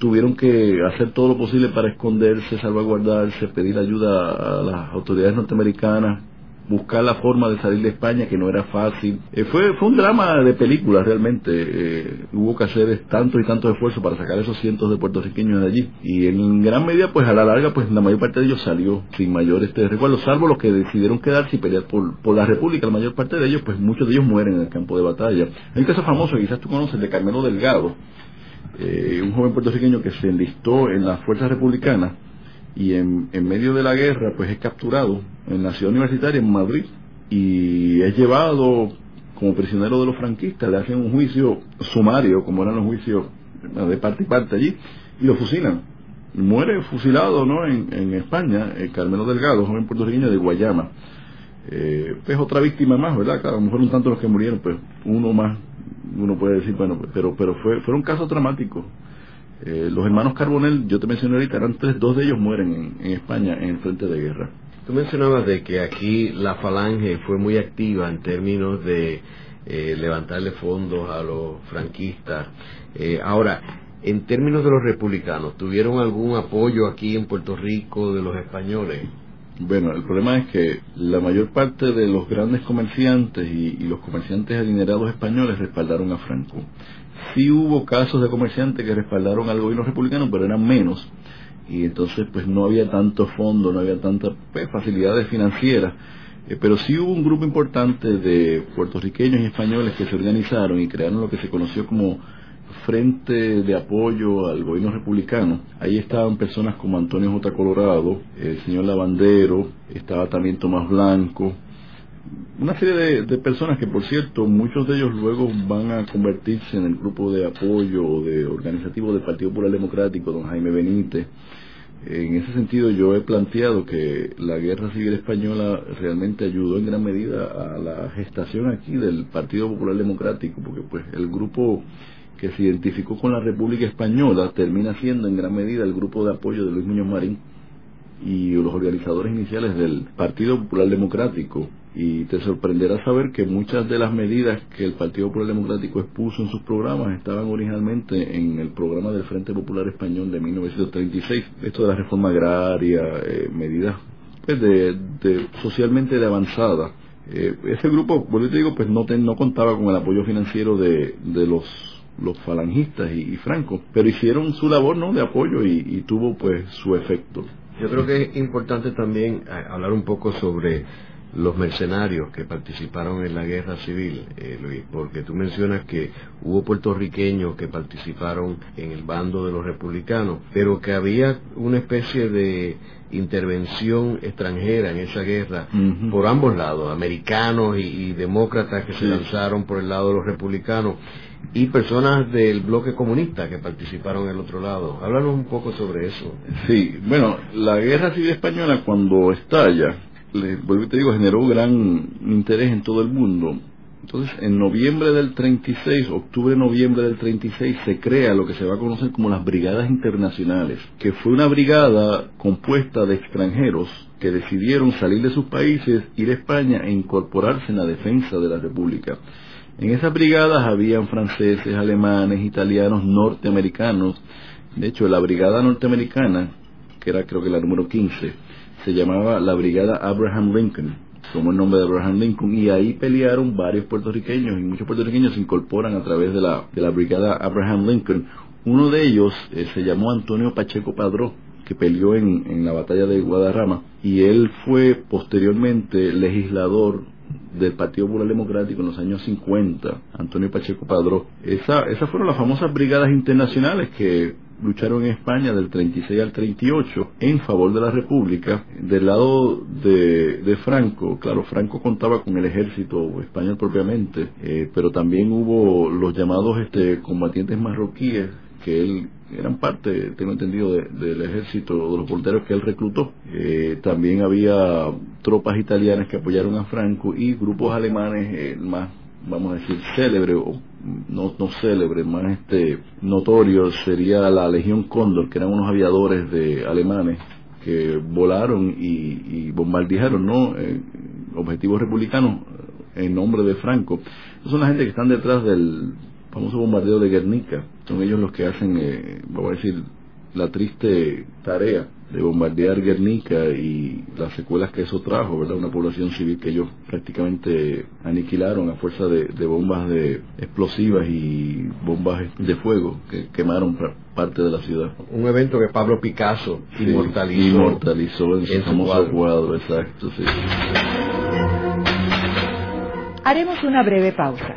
tuvieron que hacer todo lo posible para esconderse, salvaguardarse, pedir ayuda a las autoridades norteamericanas buscar la forma de salir de España, que no era fácil. Eh, fue, fue un drama de película realmente. Eh, hubo que hacer tantos y tantos esfuerzos para sacar esos cientos de puertorriqueños de allí. Y en gran medida, pues a la larga, pues la mayor parte de ellos salió sin mayor este recuerdo, salvo los que decidieron quedarse y pelear por, por la República. La mayor parte de ellos, pues muchos de ellos mueren en el campo de batalla. Hay un caso famoso, quizás tú conoces, de Carmelo Delgado, eh, un joven puertorriqueño que se enlistó en las fuerzas republicanas y en, en medio de la guerra pues es capturado en la ciudad universitaria en Madrid y es llevado como prisionero de los franquistas, le hacen un juicio sumario, como eran los juicios de parte y parte allí, y lo fusilan. Muere fusilado ¿no? en, España, el Carmelo Delgado, joven puertorriqueño de Guayama. Eh, es otra víctima más, ¿verdad? a lo mejor un tanto los que murieron, pues uno más, uno puede decir, bueno, pero, pero fue, fueron casos dramáticos. Eh, los hermanos Carbonell, yo te mencioné ahorita, eran tres, dos de ellos mueren en, España en el frente de guerra. Tú mencionabas de que aquí la falange fue muy activa en términos de eh, levantarle fondos a los franquistas. Eh, ahora, en términos de los republicanos, ¿tuvieron algún apoyo aquí en Puerto Rico de los españoles? Bueno, el problema es que la mayor parte de los grandes comerciantes y, los comerciantes adinerados españoles respaldaron a Franco sí hubo casos de comerciantes que respaldaron al gobierno republicano, pero eran menos. Y entonces pues no había tanto fondo, no había tantas pues, facilidades financieras. Eh, pero sí hubo un grupo importante de puertorriqueños y españoles que se organizaron y crearon lo que se conoció como frente de apoyo al gobierno republicano. Ahí estaban personas como Antonio J. Colorado, el señor Lavandero, estaba también Tomás Blanco, una serie de, personas que, por cierto, muchos de ellos luego van a convertirse en el grupo de apoyo de organizativo del Partido Popular Democrático, don Jaime Benítez. En ese sentido, yo he planteado que la Guerra Civil Española realmente ayudó en gran medida a la gestación aquí del Partido Popular Democrático, porque pues el grupo que se identificó con la República Española termina siendo en gran medida el grupo de apoyo de Luis Muñoz Marín y los organizadores iniciales del Partido Popular Democrático y te sorprenderá saber que muchas de las medidas que el Partido Popular Democrático expuso en sus programas estaban originalmente en el programa del Frente Popular Español de 1936. Esto de la reforma agraria, eh, medidas pues, de, socialmente de avanzada. Eh, ese grupo, vuelvo te digo, pues no, no contaba con el apoyo financiero de, de los los falangistas y, Franco, pero hicieron su labor no de apoyo y, y tuvo pues su efecto. Yo creo que es importante también eh, hablar un poco sobre los mercenarios que participaron en la guerra civil, eh, Luis, porque tú mencionas que hubo puertorriqueños que participaron en el bando de los republicanos, pero que había una especie de intervención extranjera en esa guerra por ambos lados, americanos y, demócratas que se lanzaron por el lado de los republicanos y personas del bloque comunista que participaron en el otro lado. Háblanos un poco sobre eso. Sí, bueno, la guerra civil española cuando estalla, le, vuelvo y te digo, generó gran interés en todo el mundo. Entonces, en noviembre del 36, octubre-noviembre del 36, se crea lo que se va a conocer como las Brigadas Internacionales, que fue una brigada compuesta de extranjeros que decidieron salir de sus países, ir a España e incorporarse en la defensa de la República. En esas brigadas habían franceses, alemanes, italianos, norteamericanos. De hecho, la brigada norteamericana, que era creo que la número 15, se llamaba la Brigada Abraham Lincoln, como el nombre de Abraham Lincoln, y ahí pelearon varios puertorriqueños, y muchos puertorriqueños se incorporan a través de la, de la Brigada Abraham Lincoln. Uno de ellos eh, se llamó Antonio Pacheco Padró, que peleó en, en la batalla de Guadarrama, y él fue posteriormente legislador del Partido Popular Democrático en los años 50, Antonio Pacheco Padró. Esa, esas fueron las famosas brigadas internacionales que lucharon en España del 36 al 38 en favor de la República. Del lado de, Franco, claro, Franco contaba con el ejército español propiamente, eh, pero también hubo los llamados este, combatientes marroquíes que él eran parte, tengo entendido, del ejército, de los porteros que él reclutó. Eh, también había tropas italianas que apoyaron a Franco y grupos alemanes eh, más, vamos a decir, célebres o no, no célebre, más este notorio sería la Legión Cóndor, que eran unos aviadores de alemanes que volaron y, bombardearon ¿no? Eh, objetivos republicanos en nombre de Franco. Son la gente que están detrás del famoso bombardeo de Guernica. Son ellos los que hacen, eh, vamos a decir, la triste tarea de bombardear Guernica y las secuelas que eso trajo, ¿verdad? Una población civil que ellos prácticamente aniquilaron a fuerza de, bombas de explosivas y bombas de fuego que quemaron parte de la ciudad. Un evento que Pablo Picasso inmortalizó, inmortalizó en su famoso cuadro. exacto, sí. Haremos una breve pausa,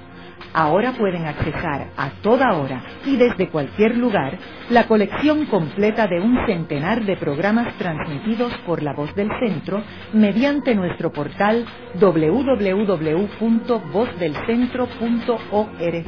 Ahora pueden accesar a toda hora y desde cualquier lugar la colección completa de un centenar de programas transmitidos por la voz del centro mediante nuestro portal www.vozdelcentro.org.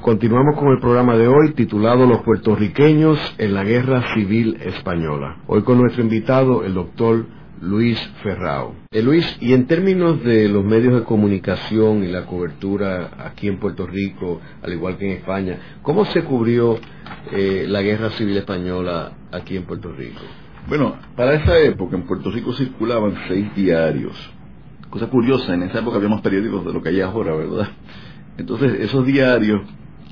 Continuamos con el programa de hoy titulado Los puertorriqueños en la Guerra Civil Española. Hoy con nuestro invitado, el doctor Luis Ferrao. Eh, Luis, y en términos de los medios de comunicación y la cobertura aquí en Puerto Rico, al igual que en España, ¿cómo se cubrió eh, la guerra civil española aquí en Puerto Rico? Bueno, para esa época en Puerto Rico circulaban seis diarios. Cosa curiosa, en esa época había más periódicos de lo que hay ahora, ¿verdad? Entonces, esos diarios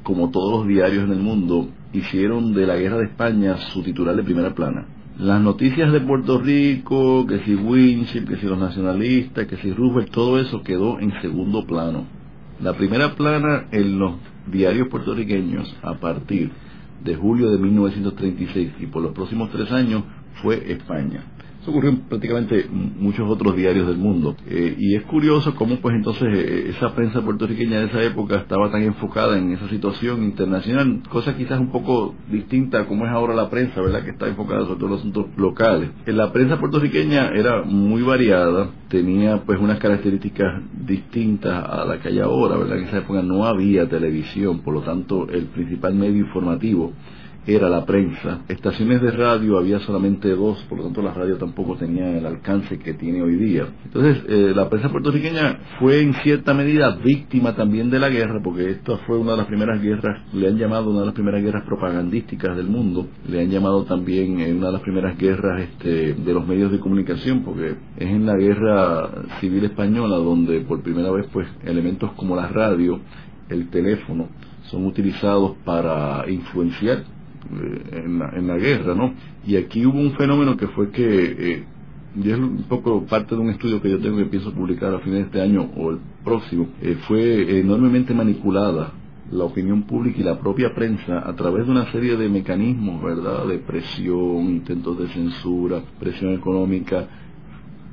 como todos los diarios en el mundo, hicieron de la guerra de España su titular de primera plana. Las noticias de Puerto Rico, que si Winship, que si los nacionalistas, que si Roosevelt, todo eso quedó en segundo plano. La primera plana en los diarios puertorriqueños a partir de julio de 1936 y por los próximos tres años fue España ocurrió en prácticamente muchos otros diarios del mundo. Eh, y es curioso cómo pues entonces eh, esa prensa puertorriqueña de esa época estaba tan enfocada en esa situación internacional, cosa quizás un poco distinta a como es ahora la prensa, ¿verdad? Que está enfocada sobre todo los asuntos locales. En la prensa puertorriqueña era muy variada, tenía pues unas características distintas a la que hay ahora, ¿verdad? En esa época no había televisión, por lo tanto el principal medio informativo era la prensa. Estaciones de radio había solamente dos, por lo tanto la radio tampoco tenía el alcance que tiene hoy día. Entonces, eh, la prensa puertorriqueña fue en cierta medida víctima también de la guerra, porque esta fue una de las primeras guerras, le han llamado una de las primeras guerras propagandísticas del mundo, le han llamado también eh, una de las primeras guerras este, de los medios de comunicación, porque es en la guerra civil española donde por primera vez pues elementos como la radio, el teléfono, son utilizados para influenciar en, la, en la guerra, ¿no? Y aquí hubo un fenómeno que fue que, eh, y es un poco parte de un estudio que yo tengo que pienso publicar a fines de este año o el próximo, eh, fue enormemente manipulada la opinión pública y la propia prensa a través de una serie de mecanismos, ¿verdad? De presión, intentos de censura, presión económica,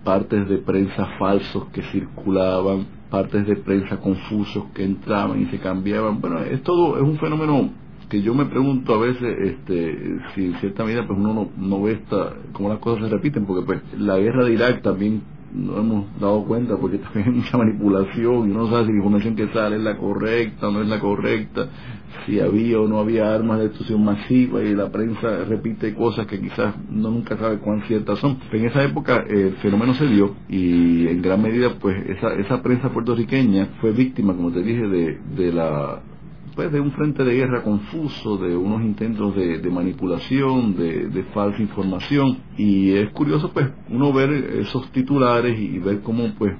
partes de prensa falsos que circulaban, partes de prensa confusos que entraban y se cambiaban. Bueno, es todo, es un fenómeno que yo me pregunto a veces este si en cierta medida pues uno no, no ve esta cómo las cosas se repiten porque pues la guerra de Irak también no hemos dado cuenta porque también hay mucha manipulación y uno no sabe si la información que sale es la correcta o no es la correcta si había o no había armas de destrucción masiva y la prensa repite cosas que quizás no nunca sabe cuán ciertas son. En esa época el fenómeno se dio y en gran medida pues esa, esa prensa puertorriqueña fue víctima, como te dije, de, de la pues de un frente de guerra confuso, de unos intentos de, manipulación, de, falsa información. Y es curioso pues uno ver esos titulares y ver cómo pues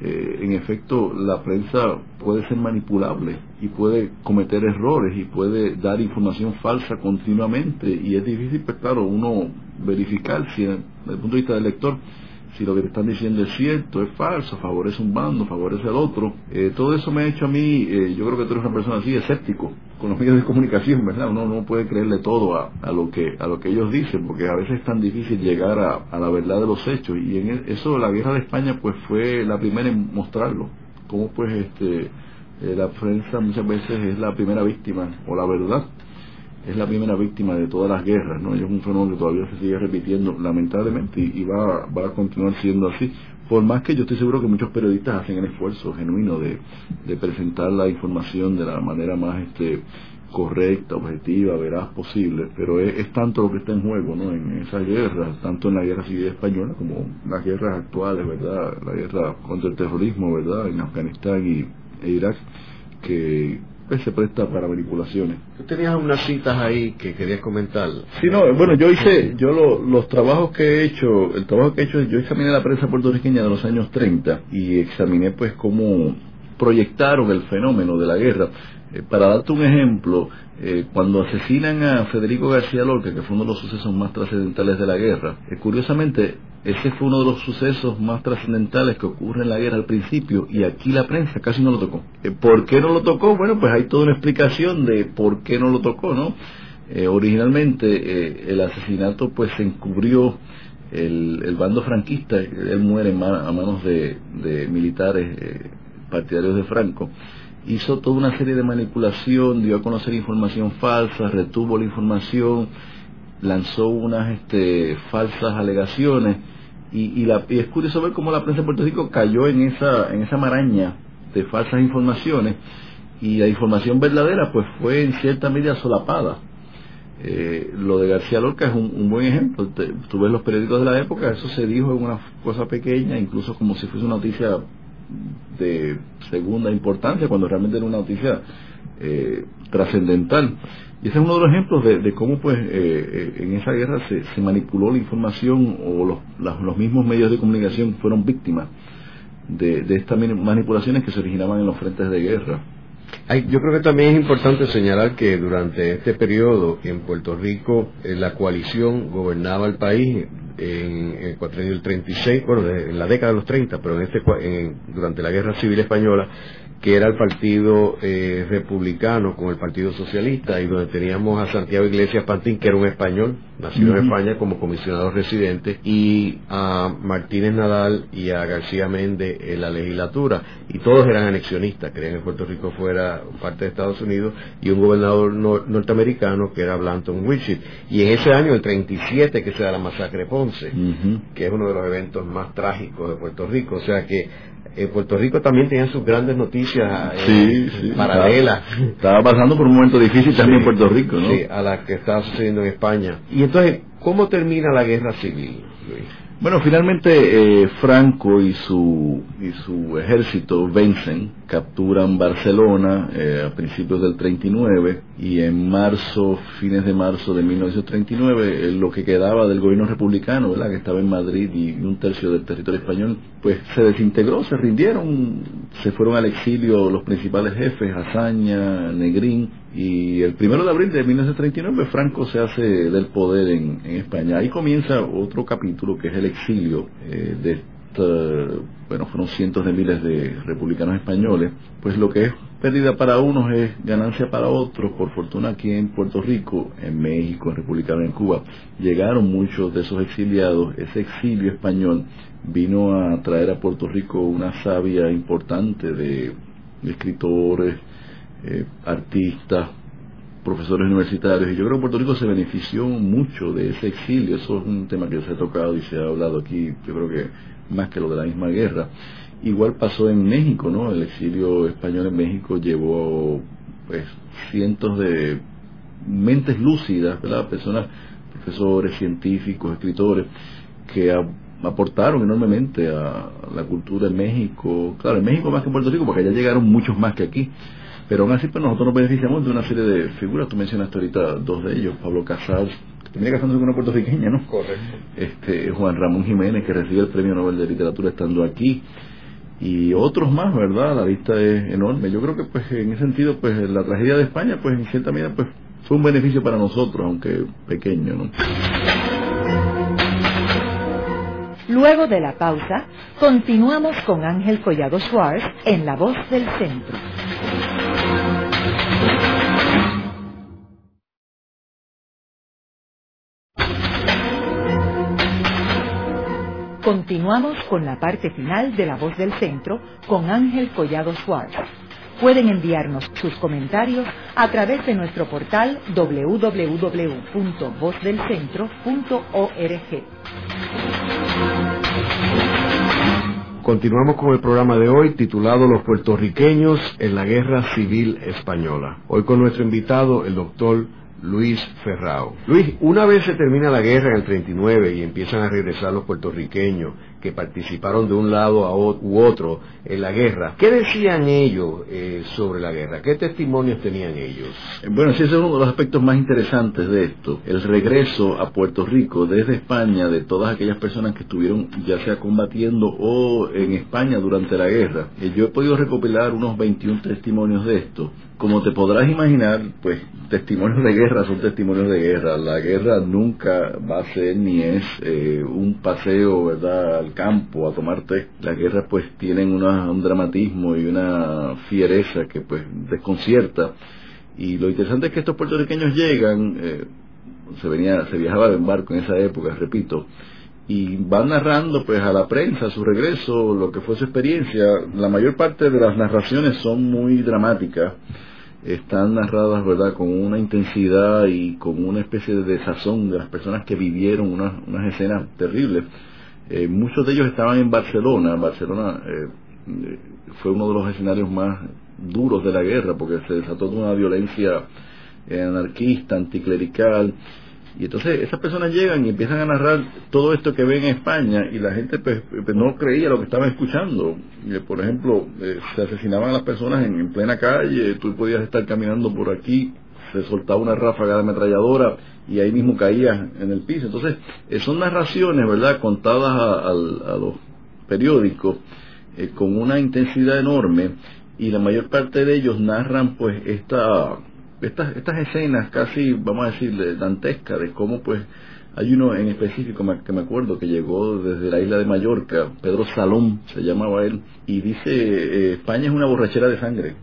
eh, en efecto la prensa puede ser manipulable y puede cometer errores y puede dar información falsa continuamente. Y es difícil pues claro uno verificar si desde el punto de vista del lector si lo que te están diciendo es cierto, es falso, favorece un bando, favorece al otro. Eh, todo eso me ha hecho a mí, eh, yo creo que tú eres una persona así, escéptico con los medios de comunicación, ¿verdad? Uno no puede creerle todo a, lo que a lo que ellos dicen, porque a veces es tan difícil llegar a, la verdad de los hechos. Y en e, eso la guerra de España pues fue la primera en mostrarlo. Cómo pues este eh, la prensa muchas veces es la primera víctima, o la verdad es la primera víctima de todas las guerras, ¿no? es un fenómeno que todavía se sigue repitiendo lamentablemente y, va, va, a continuar siendo así. Por más que yo estoy seguro que muchos periodistas hacen el esfuerzo genuino de, de presentar la información de la manera más este correcta, objetiva, veraz posible, pero es, tanto lo que está en juego, ¿no? En esas guerras, tanto en la guerra civil española como las guerras actuales, ¿verdad? La guerra contra el terrorismo, ¿verdad? En Afganistán y e Irak, que pues, se presta para manipulaciones. Tú tenías unas citas ahí que querías comentar. Sí, no, bueno, yo hice, yo los trabajos que he hecho, el trabajo que he hecho, yo examiné la prensa puertorriqueña de los años 30 y examiné pues cómo proyectaron el fenómeno de la guerra. Eh, para darte un ejemplo, eh, cuando asesinan a Federico García Lorca, que fue uno de los sucesos más trascendentales de la guerra, eh, curiosamente ese fue uno de los sucesos más trascendentales que ocurre en la guerra al principio y aquí la prensa casi no lo tocó. ¿Por qué no lo tocó? Bueno, pues hay toda una explicación de por qué no lo tocó, ¿no? originalmente el asesinato pues se encubrió el, bando franquista, él muere a manos de militares partidarios de Franco, hizo toda una serie de manipulación, dio a conocer información falsa, retuvo la información, lanzó unas este, falsas alegaciones y, la, es curioso ver cómo la prensa de Puerto Rico cayó en esa, en esa maraña de falsas informaciones y la información verdadera pues fue en cierta medida solapada. Eh, lo de García Lorca es un, buen ejemplo. tú ves los periódicos de la época, eso se dijo en una cosa pequeña, incluso como si fuese una noticia de segunda importancia cuando realmente era una noticia eh, trascendental. Y ese es uno de los ejemplos de, cómo pues eh, eh, en esa guerra se, manipuló la información o los, los, mismos medios de comunicación fueron víctimas de, estas manipulaciones que se originaban en los frentes de guerra. yo creo que también es importante señalar que durante este periodo en Puerto Rico eh, la coalición gobernaba el país en, el cuatrienio del 36, bueno, en la década de los 30, pero en este, durante la Guerra Civil Española, que era el Partido eh, Republicano con el Partido Socialista, y donde teníamos a Santiago Iglesias Pantín, que era un español, nacido en España como comisionado residente, y a Martínez Nadal y a García Méndez en la legislatura, y todos eran anexionistas, querían que Puerto Rico fuera parte de Estados Unidos, y un gobernador norteamericano que era Blanton Wichit. Y en ese año, el 37, que se da la masacre Ponce, que es uno de los eventos más trágicos de Puerto Rico, o sea que en Puerto Rico también tenían sus grandes noticias eh, paralelas. Estaba, pasando por un momento difícil también en Puerto Rico, ¿no? Sí, a la que estaba sucediendo en España. Y entonces, ¿cómo termina la guerra civil, Luis? Bueno, finalmente eh, Franco y su, y su ejército vencen, capturan Barcelona eh, a principios del 39 y en marzo, fines de marzo de 1939, eh, lo que quedaba del gobierno republicano, que estaba en Madrid y un tercio del territorio español, pues se desintegró, se rindieron, se fueron al exilio los principales jefes, Azaña, Negrín, y el primero de abril de 1939 Franco se hace del poder en, España. Ahí comienza otro capítulo que es el exilio eh, de bueno, fueron cientos de miles de republicanos españoles. Pues lo que es pérdida para unos es ganancia para otros. Por fortuna aquí en Puerto Rico, en México, en República en Cuba, llegaron muchos de esos exiliados. Ese exilio español vino a traer a Puerto Rico una savia importante de escritores, eh, artistas, profesores universitarios, y yo creo que Puerto Rico se benefició mucho de ese exilio, eso es un tema que se ha tocado y se ha hablado aquí, yo creo que más que lo de la misma guerra. Igual pasó en México, ¿no? El exilio español en México llevó pues cientos de mentes lúcidas, ¿verdad? Personas, profesores, científicos, escritores, que aportaron enormemente a la cultura en México, claro, en México más que en Puerto Rico, porque allá llegaron muchos más que aquí pero aún así, pues nosotros nos beneficiamos de una serie de figuras. Tú mencionaste ahorita dos de ellos. Pablo Casals, que tendría casándose con una puertorriqueña, ¿no? Correcto. Este, Juan Ramón Jiménez, que recibe el Premio Nobel de Literatura estando aquí. Y otros más, ¿verdad? La lista es enorme. Yo creo que, pues, en ese sentido, pues, la tragedia de España, pues, en cierta medida, pues, fue un beneficio para nosotros, aunque pequeño, ¿no? Luego de la pausa, continuamos con Ángel Collado Schwartz en La Voz del Centro. Continuamos con la parte final de La Voz del Centro con Ángel Collado Schwartz. Pueden enviarnos sus comentarios a través de nuestro portal www.vozdelcentro.org. Continuamos con el programa de hoy titulado Los puertorriqueños en la Guerra Civil Española. Hoy con nuestro invitado, el doctor Luis Ferrao. Luis, una vez se termina la guerra en el 39 y empiezan a regresar los puertorriqueños que participaron de un lado a u otro en la guerra, ¿qué decían ellos eh, sobre la guerra? ¿Qué testimonios tenían ellos? Bueno, ese es uno de los aspectos más interesantes de esto, el regreso a Puerto Rico desde España de todas aquellas personas que estuvieron ya sea combatiendo o en España durante la guerra. Eh, yo he podido recopilar unos 21 testimonios de esto como te podrás imaginar, pues testimonios de guerra son testimonios de guerra. La guerra nunca va a ser ni es eh, un paseo, ¿verdad?, al campo a tomar té. Las guerras pues tienen un dramatismo y una fiereza que pues desconcierta. Y lo interesante es que estos puertorriqueños llegan, eh, se venía, se viajaba en barco en esa época, repito, y van narrando pues a la prensa su regreso, lo que fue su experiencia. La mayor parte de las narraciones son muy dramáticas están narradas, ¿verdad?, con una intensidad y con una especie de desazón de las personas que vivieron unas, unas escenas terribles. Eh, muchos de ellos estaban en Barcelona. Barcelona eh, fue uno de los escenarios más duros de la guerra porque se desató una violencia anarquista, anticlerical, y entonces esas personas llegan y empiezan a narrar todo esto que ven en España y la gente pues, pues no creía lo que estaban escuchando. Eh, por ejemplo, eh, se asesinaban a las personas en, plena calle, tú podías estar caminando por aquí, se soltaba una ráfaga de ametralladora y ahí mismo caías en el piso. Entonces, eh, son narraciones, ¿verdad?, contadas a, los periódicos con una intensidad enorme y la mayor parte de ellos narran pues esta, estas, estas escenas casi, vamos a decir, dantescas de cómo pues hay uno en específico que me acuerdo que llegó desde la isla de Mallorca, Pedro Salón se llamaba él, y dice, eh, España es una borrachera de sangre.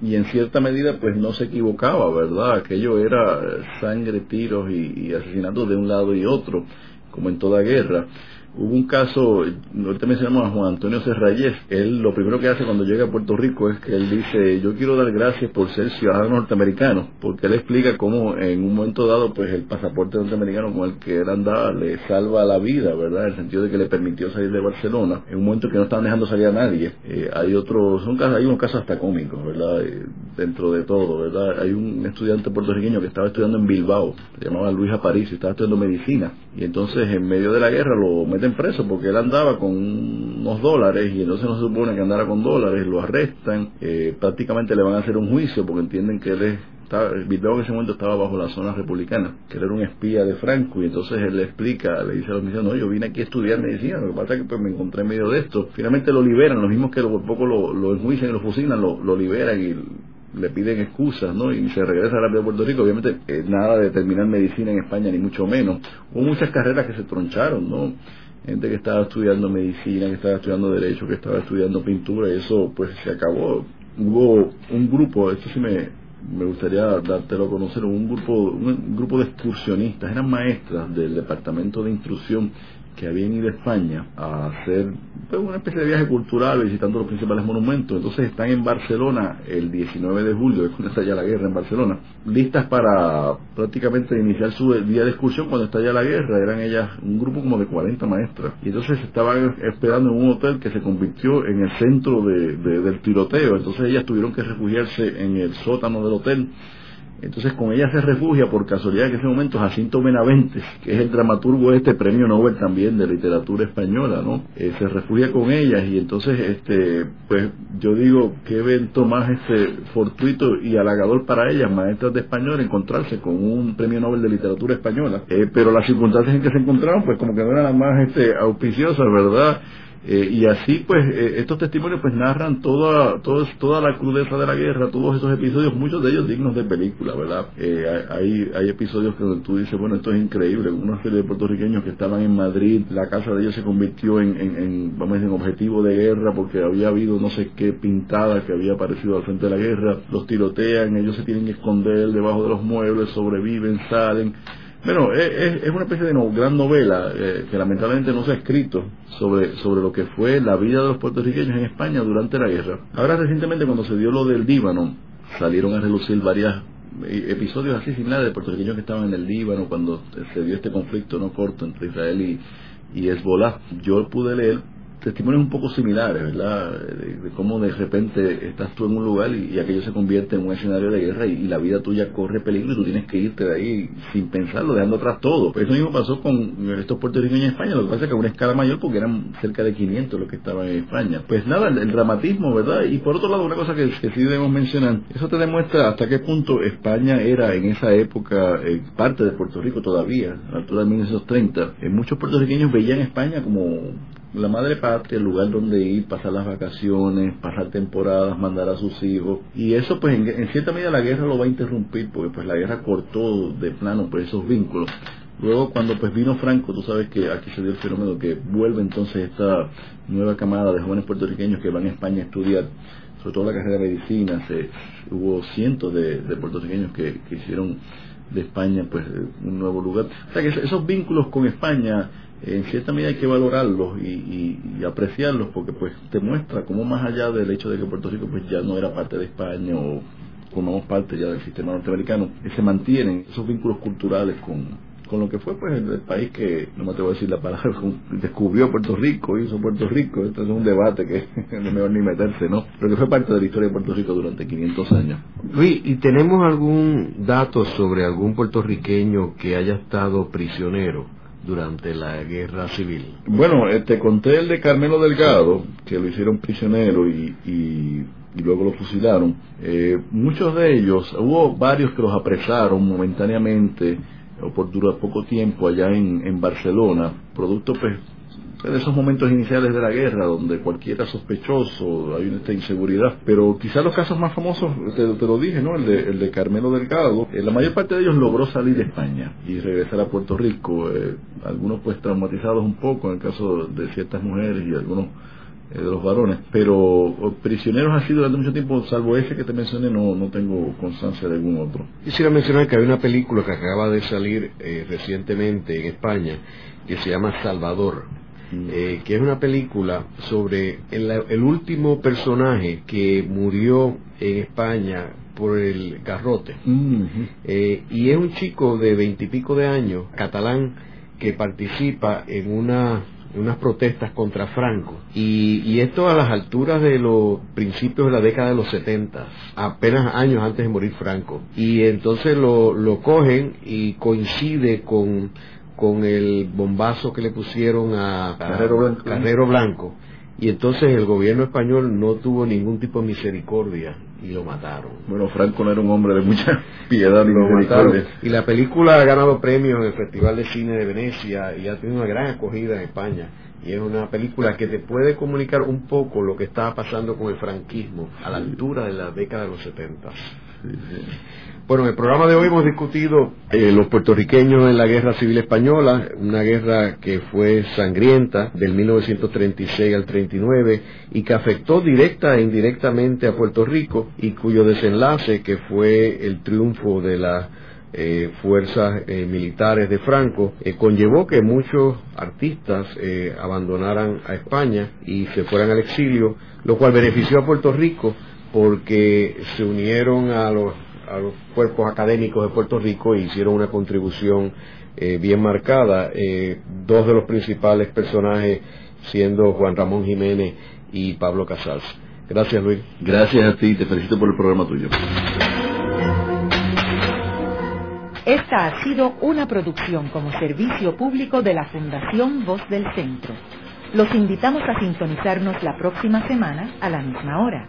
Y en cierta medida pues no se equivocaba, ¿verdad? Aquello era sangre, tiros y, y asesinatos de un lado y otro, como en toda guerra. Hubo un caso, ahorita mencionamos a Juan Antonio Serrayes, él lo primero que hace cuando llega a Puerto Rico es que él dice, yo quiero dar gracias por ser ciudadano norteamericano, porque él explica cómo en un momento dado, pues el pasaporte norteamericano con el que él andaba le salva la vida, ¿verdad? En el sentido de que le permitió salir de Barcelona, en un momento que no estaban dejando salir a nadie. Eh, hay otros, son casos, hay unos casos hasta cómicos, ¿verdad? Eh, dentro de todo, ¿verdad? Hay un estudiante puertorriqueño que estaba estudiando en Bilbao, se llamaba Luis Aparicio, estaba estudiando medicina, y entonces en medio de la guerra lo preso porque él andaba con unos dólares y entonces no se supone que andara con dólares, lo arrestan, eh, prácticamente le van a hacer un juicio porque entienden que él es Bilbao en ese momento estaba bajo la zona republicana, que era un espía de Franco, y entonces él le explica, le dice a los misioneros, no, yo vine aquí a estudiar medicina, lo que pasa es que pues, me encontré en medio de esto. Finalmente lo liberan, los mismos que por poco lo, lo enjuician y lo fusilan, lo, lo liberan y le piden excusas, ¿no? Y se regresa a la de Puerto Rico. Obviamente, eh, nada de terminar medicina en España, ni mucho menos. Hubo muchas carreras que se troncharon, ¿no? Gente que estaba estudiando medicina, que estaba estudiando derecho, que estaba estudiando pintura, y eso pues se acabó. Hubo un grupo, esto sí me, me gustaría dártelo a conocer, un grupo, un grupo de excursionistas, eran maestras del departamento de instrucción que habían ido a España a hacer pues, una especie de viaje cultural visitando los principales monumentos. Entonces están en Barcelona el 19 de julio, es cuando estalla la guerra en Barcelona, listas para prácticamente iniciar su día de excursión cuando estalla la guerra. Eran ellas un grupo como de 40 maestras. Y entonces estaban esperando en un hotel que se convirtió en el centro del tiroteo. Entonces ellas tuvieron que refugiarse en el sótano del hotel entonces con ella se refugia por casualidad en ese momento Jacinto Benaventes, que es el dramaturgo de este premio Nobel también de literatura española, ¿no? Eh, se refugia con ellas y entonces, este, pues yo digo, qué evento más este fortuito y halagador para ellas, maestras de español, encontrarse con un premio Nobel de literatura española. Eh, pero las circunstancias en que se encontraron, pues como que no eran las más este, auspiciosas, ¿verdad? Eh, y así pues eh, estos testimonios pues narran toda, toda, toda la crudeza de la guerra, todos esos episodios, muchos de ellos dignos de película, ¿verdad? Eh, hay, hay episodios que tú dices, bueno, esto es increíble, una serie de puertorriqueños que estaban en Madrid, la casa de ellos se convirtió en, en, vamos a decir, en objetivo de guerra porque había habido no sé qué pintada que había aparecido al frente de la guerra, los tirotean, ellos se tienen que esconder debajo de los muebles, sobreviven, salen, bueno, es, una especie de gran novela eh, que lamentablemente no se ha escrito sobre, sobre lo que fue la vida de los puertorriqueños en España durante la guerra. Ahora recientemente cuando se dio lo del Líbano, salieron a relucir varios eh, episodios así similares de puertorriqueños que estaban en el Líbano cuando se dio este conflicto no corto entre Israel y, y Hezbollah. Yo pude leer testimonios un poco similares, ¿verdad? De, cómo de repente estás tú en un lugar y, aquello se convierte en un escenario de guerra y, la vida tuya corre peligro y tú tienes que irte de ahí sin pensarlo, dejando atrás todo. Pues eso mismo pasó con estos puertorriqueños en España, lo que pasa es que a una escala mayor porque eran cerca de 500 los que estaban en España. Pues nada, el, dramatismo, ¿verdad? Y por otro lado, una cosa que, sí debemos mencionar, eso te demuestra hasta qué punto España era en esa época eh, parte de Puerto Rico todavía, a la altura de 1930. Eh, muchos puertorriqueños veían España como la madre patria, el lugar donde ir, pasar las vacaciones, pasar temporadas, mandar a sus hijos. Y eso pues en, cierta medida la guerra lo va a interrumpir porque pues la guerra cortó de plano pues esos vínculos. Luego cuando pues vino Franco, tú sabes que aquí se dio el fenómeno que vuelve entonces esta nueva camada de jóvenes puertorriqueños que van a España a estudiar, sobre todo la carrera de medicina, se, hubo cientos de, puertorriqueños que, que hicieron de España pues un nuevo lugar. O sea que esos vínculos con España en cierta medida hay que valorarlos y, apreciarlos porque pues te muestra cómo más allá del hecho de que Puerto Rico pues ya no era parte de España o formamos parte ya del sistema norteamericano, se mantienen esos vínculos culturales con, lo que fue pues el, país que, no me atrevo a decir la palabra, descubrió Puerto Rico, hizo Puerto Rico, esto es un debate que no es mejor ni meterse, ¿no? Pero que fue parte de la historia de Puerto Rico durante 500 años. Luis, ¿y tenemos algún dato sobre algún puertorriqueño que haya estado prisionero? Durante la guerra civil. Bueno, te conté el de Carmelo Delgado, que lo hicieron prisionero y, y, luego lo fusilaron. Eh, muchos de ellos, hubo varios que los apresaron momentáneamente o por durar poco tiempo allá en, en Barcelona, producto pues de esos momentos iniciales de la guerra donde cualquiera sospechoso, hay una inseguridad, pero quizás los casos más famosos, te, lo dije, ¿no? El de, el de Carmelo Delgado, eh, la mayor parte de ellos logró salir de España y regresar a Puerto Rico, eh, algunos pues traumatizados un poco en el caso de ciertas mujeres y algunos eh, de los varones, pero prisioneros sido durante mucho tiempo, salvo ese que te mencioné, no, no tengo constancia de algún otro. Quisiera mencionar que hay una película que acaba de salir recientemente en España que se llama Salvador, eh, que es una película sobre el, último personaje que murió en España por el garrote. Eh, y es un chico de veintipico de años, catalán, que participa en una unas protestas contra Franco. Y, esto a las alturas de los principios de la década de los 70, apenas años antes de morir Franco. Y entonces lo, lo cogen y coincide con con el bombazo que le pusieron a Carrero Blanco. Y entonces el gobierno español no tuvo ningún tipo de misericordia y lo mataron. Bueno, Franco no era un hombre de mucha piedad ni misericordia. Y la película ha ganado premios en el Festival de Cine de Venecia y ha tenido una gran acogida en España. Y es una película que te puede comunicar un poco lo que estaba pasando con el franquismo a la altura de la década de los 70. Bueno, en el programa de hoy hemos discutido eh, los puertorriqueños en la Guerra Civil Española, una guerra que fue sangrienta del 1936 al 39 y que afectó directa e indirectamente a Puerto Rico y cuyo desenlace, que fue el triunfo de las eh, fuerzas eh, militares de Franco, conllevó que muchos artistas abandonaran a España y se fueran al exilio, lo cual benefició a Puerto Rico porque se unieron a los a los cuerpos académicos de Puerto Rico e hicieron una contribución eh, bien marcada. Eh, dos de los principales personajes siendo Juan Ramón Jiménez y Pablo Casals. Gracias, Luis. Gracias a ti, te felicito por el programa tuyo. Esta ha sido una producción como servicio público de la Fundación Voz del Centro. Los invitamos a sintonizarnos la próxima semana a la misma hora.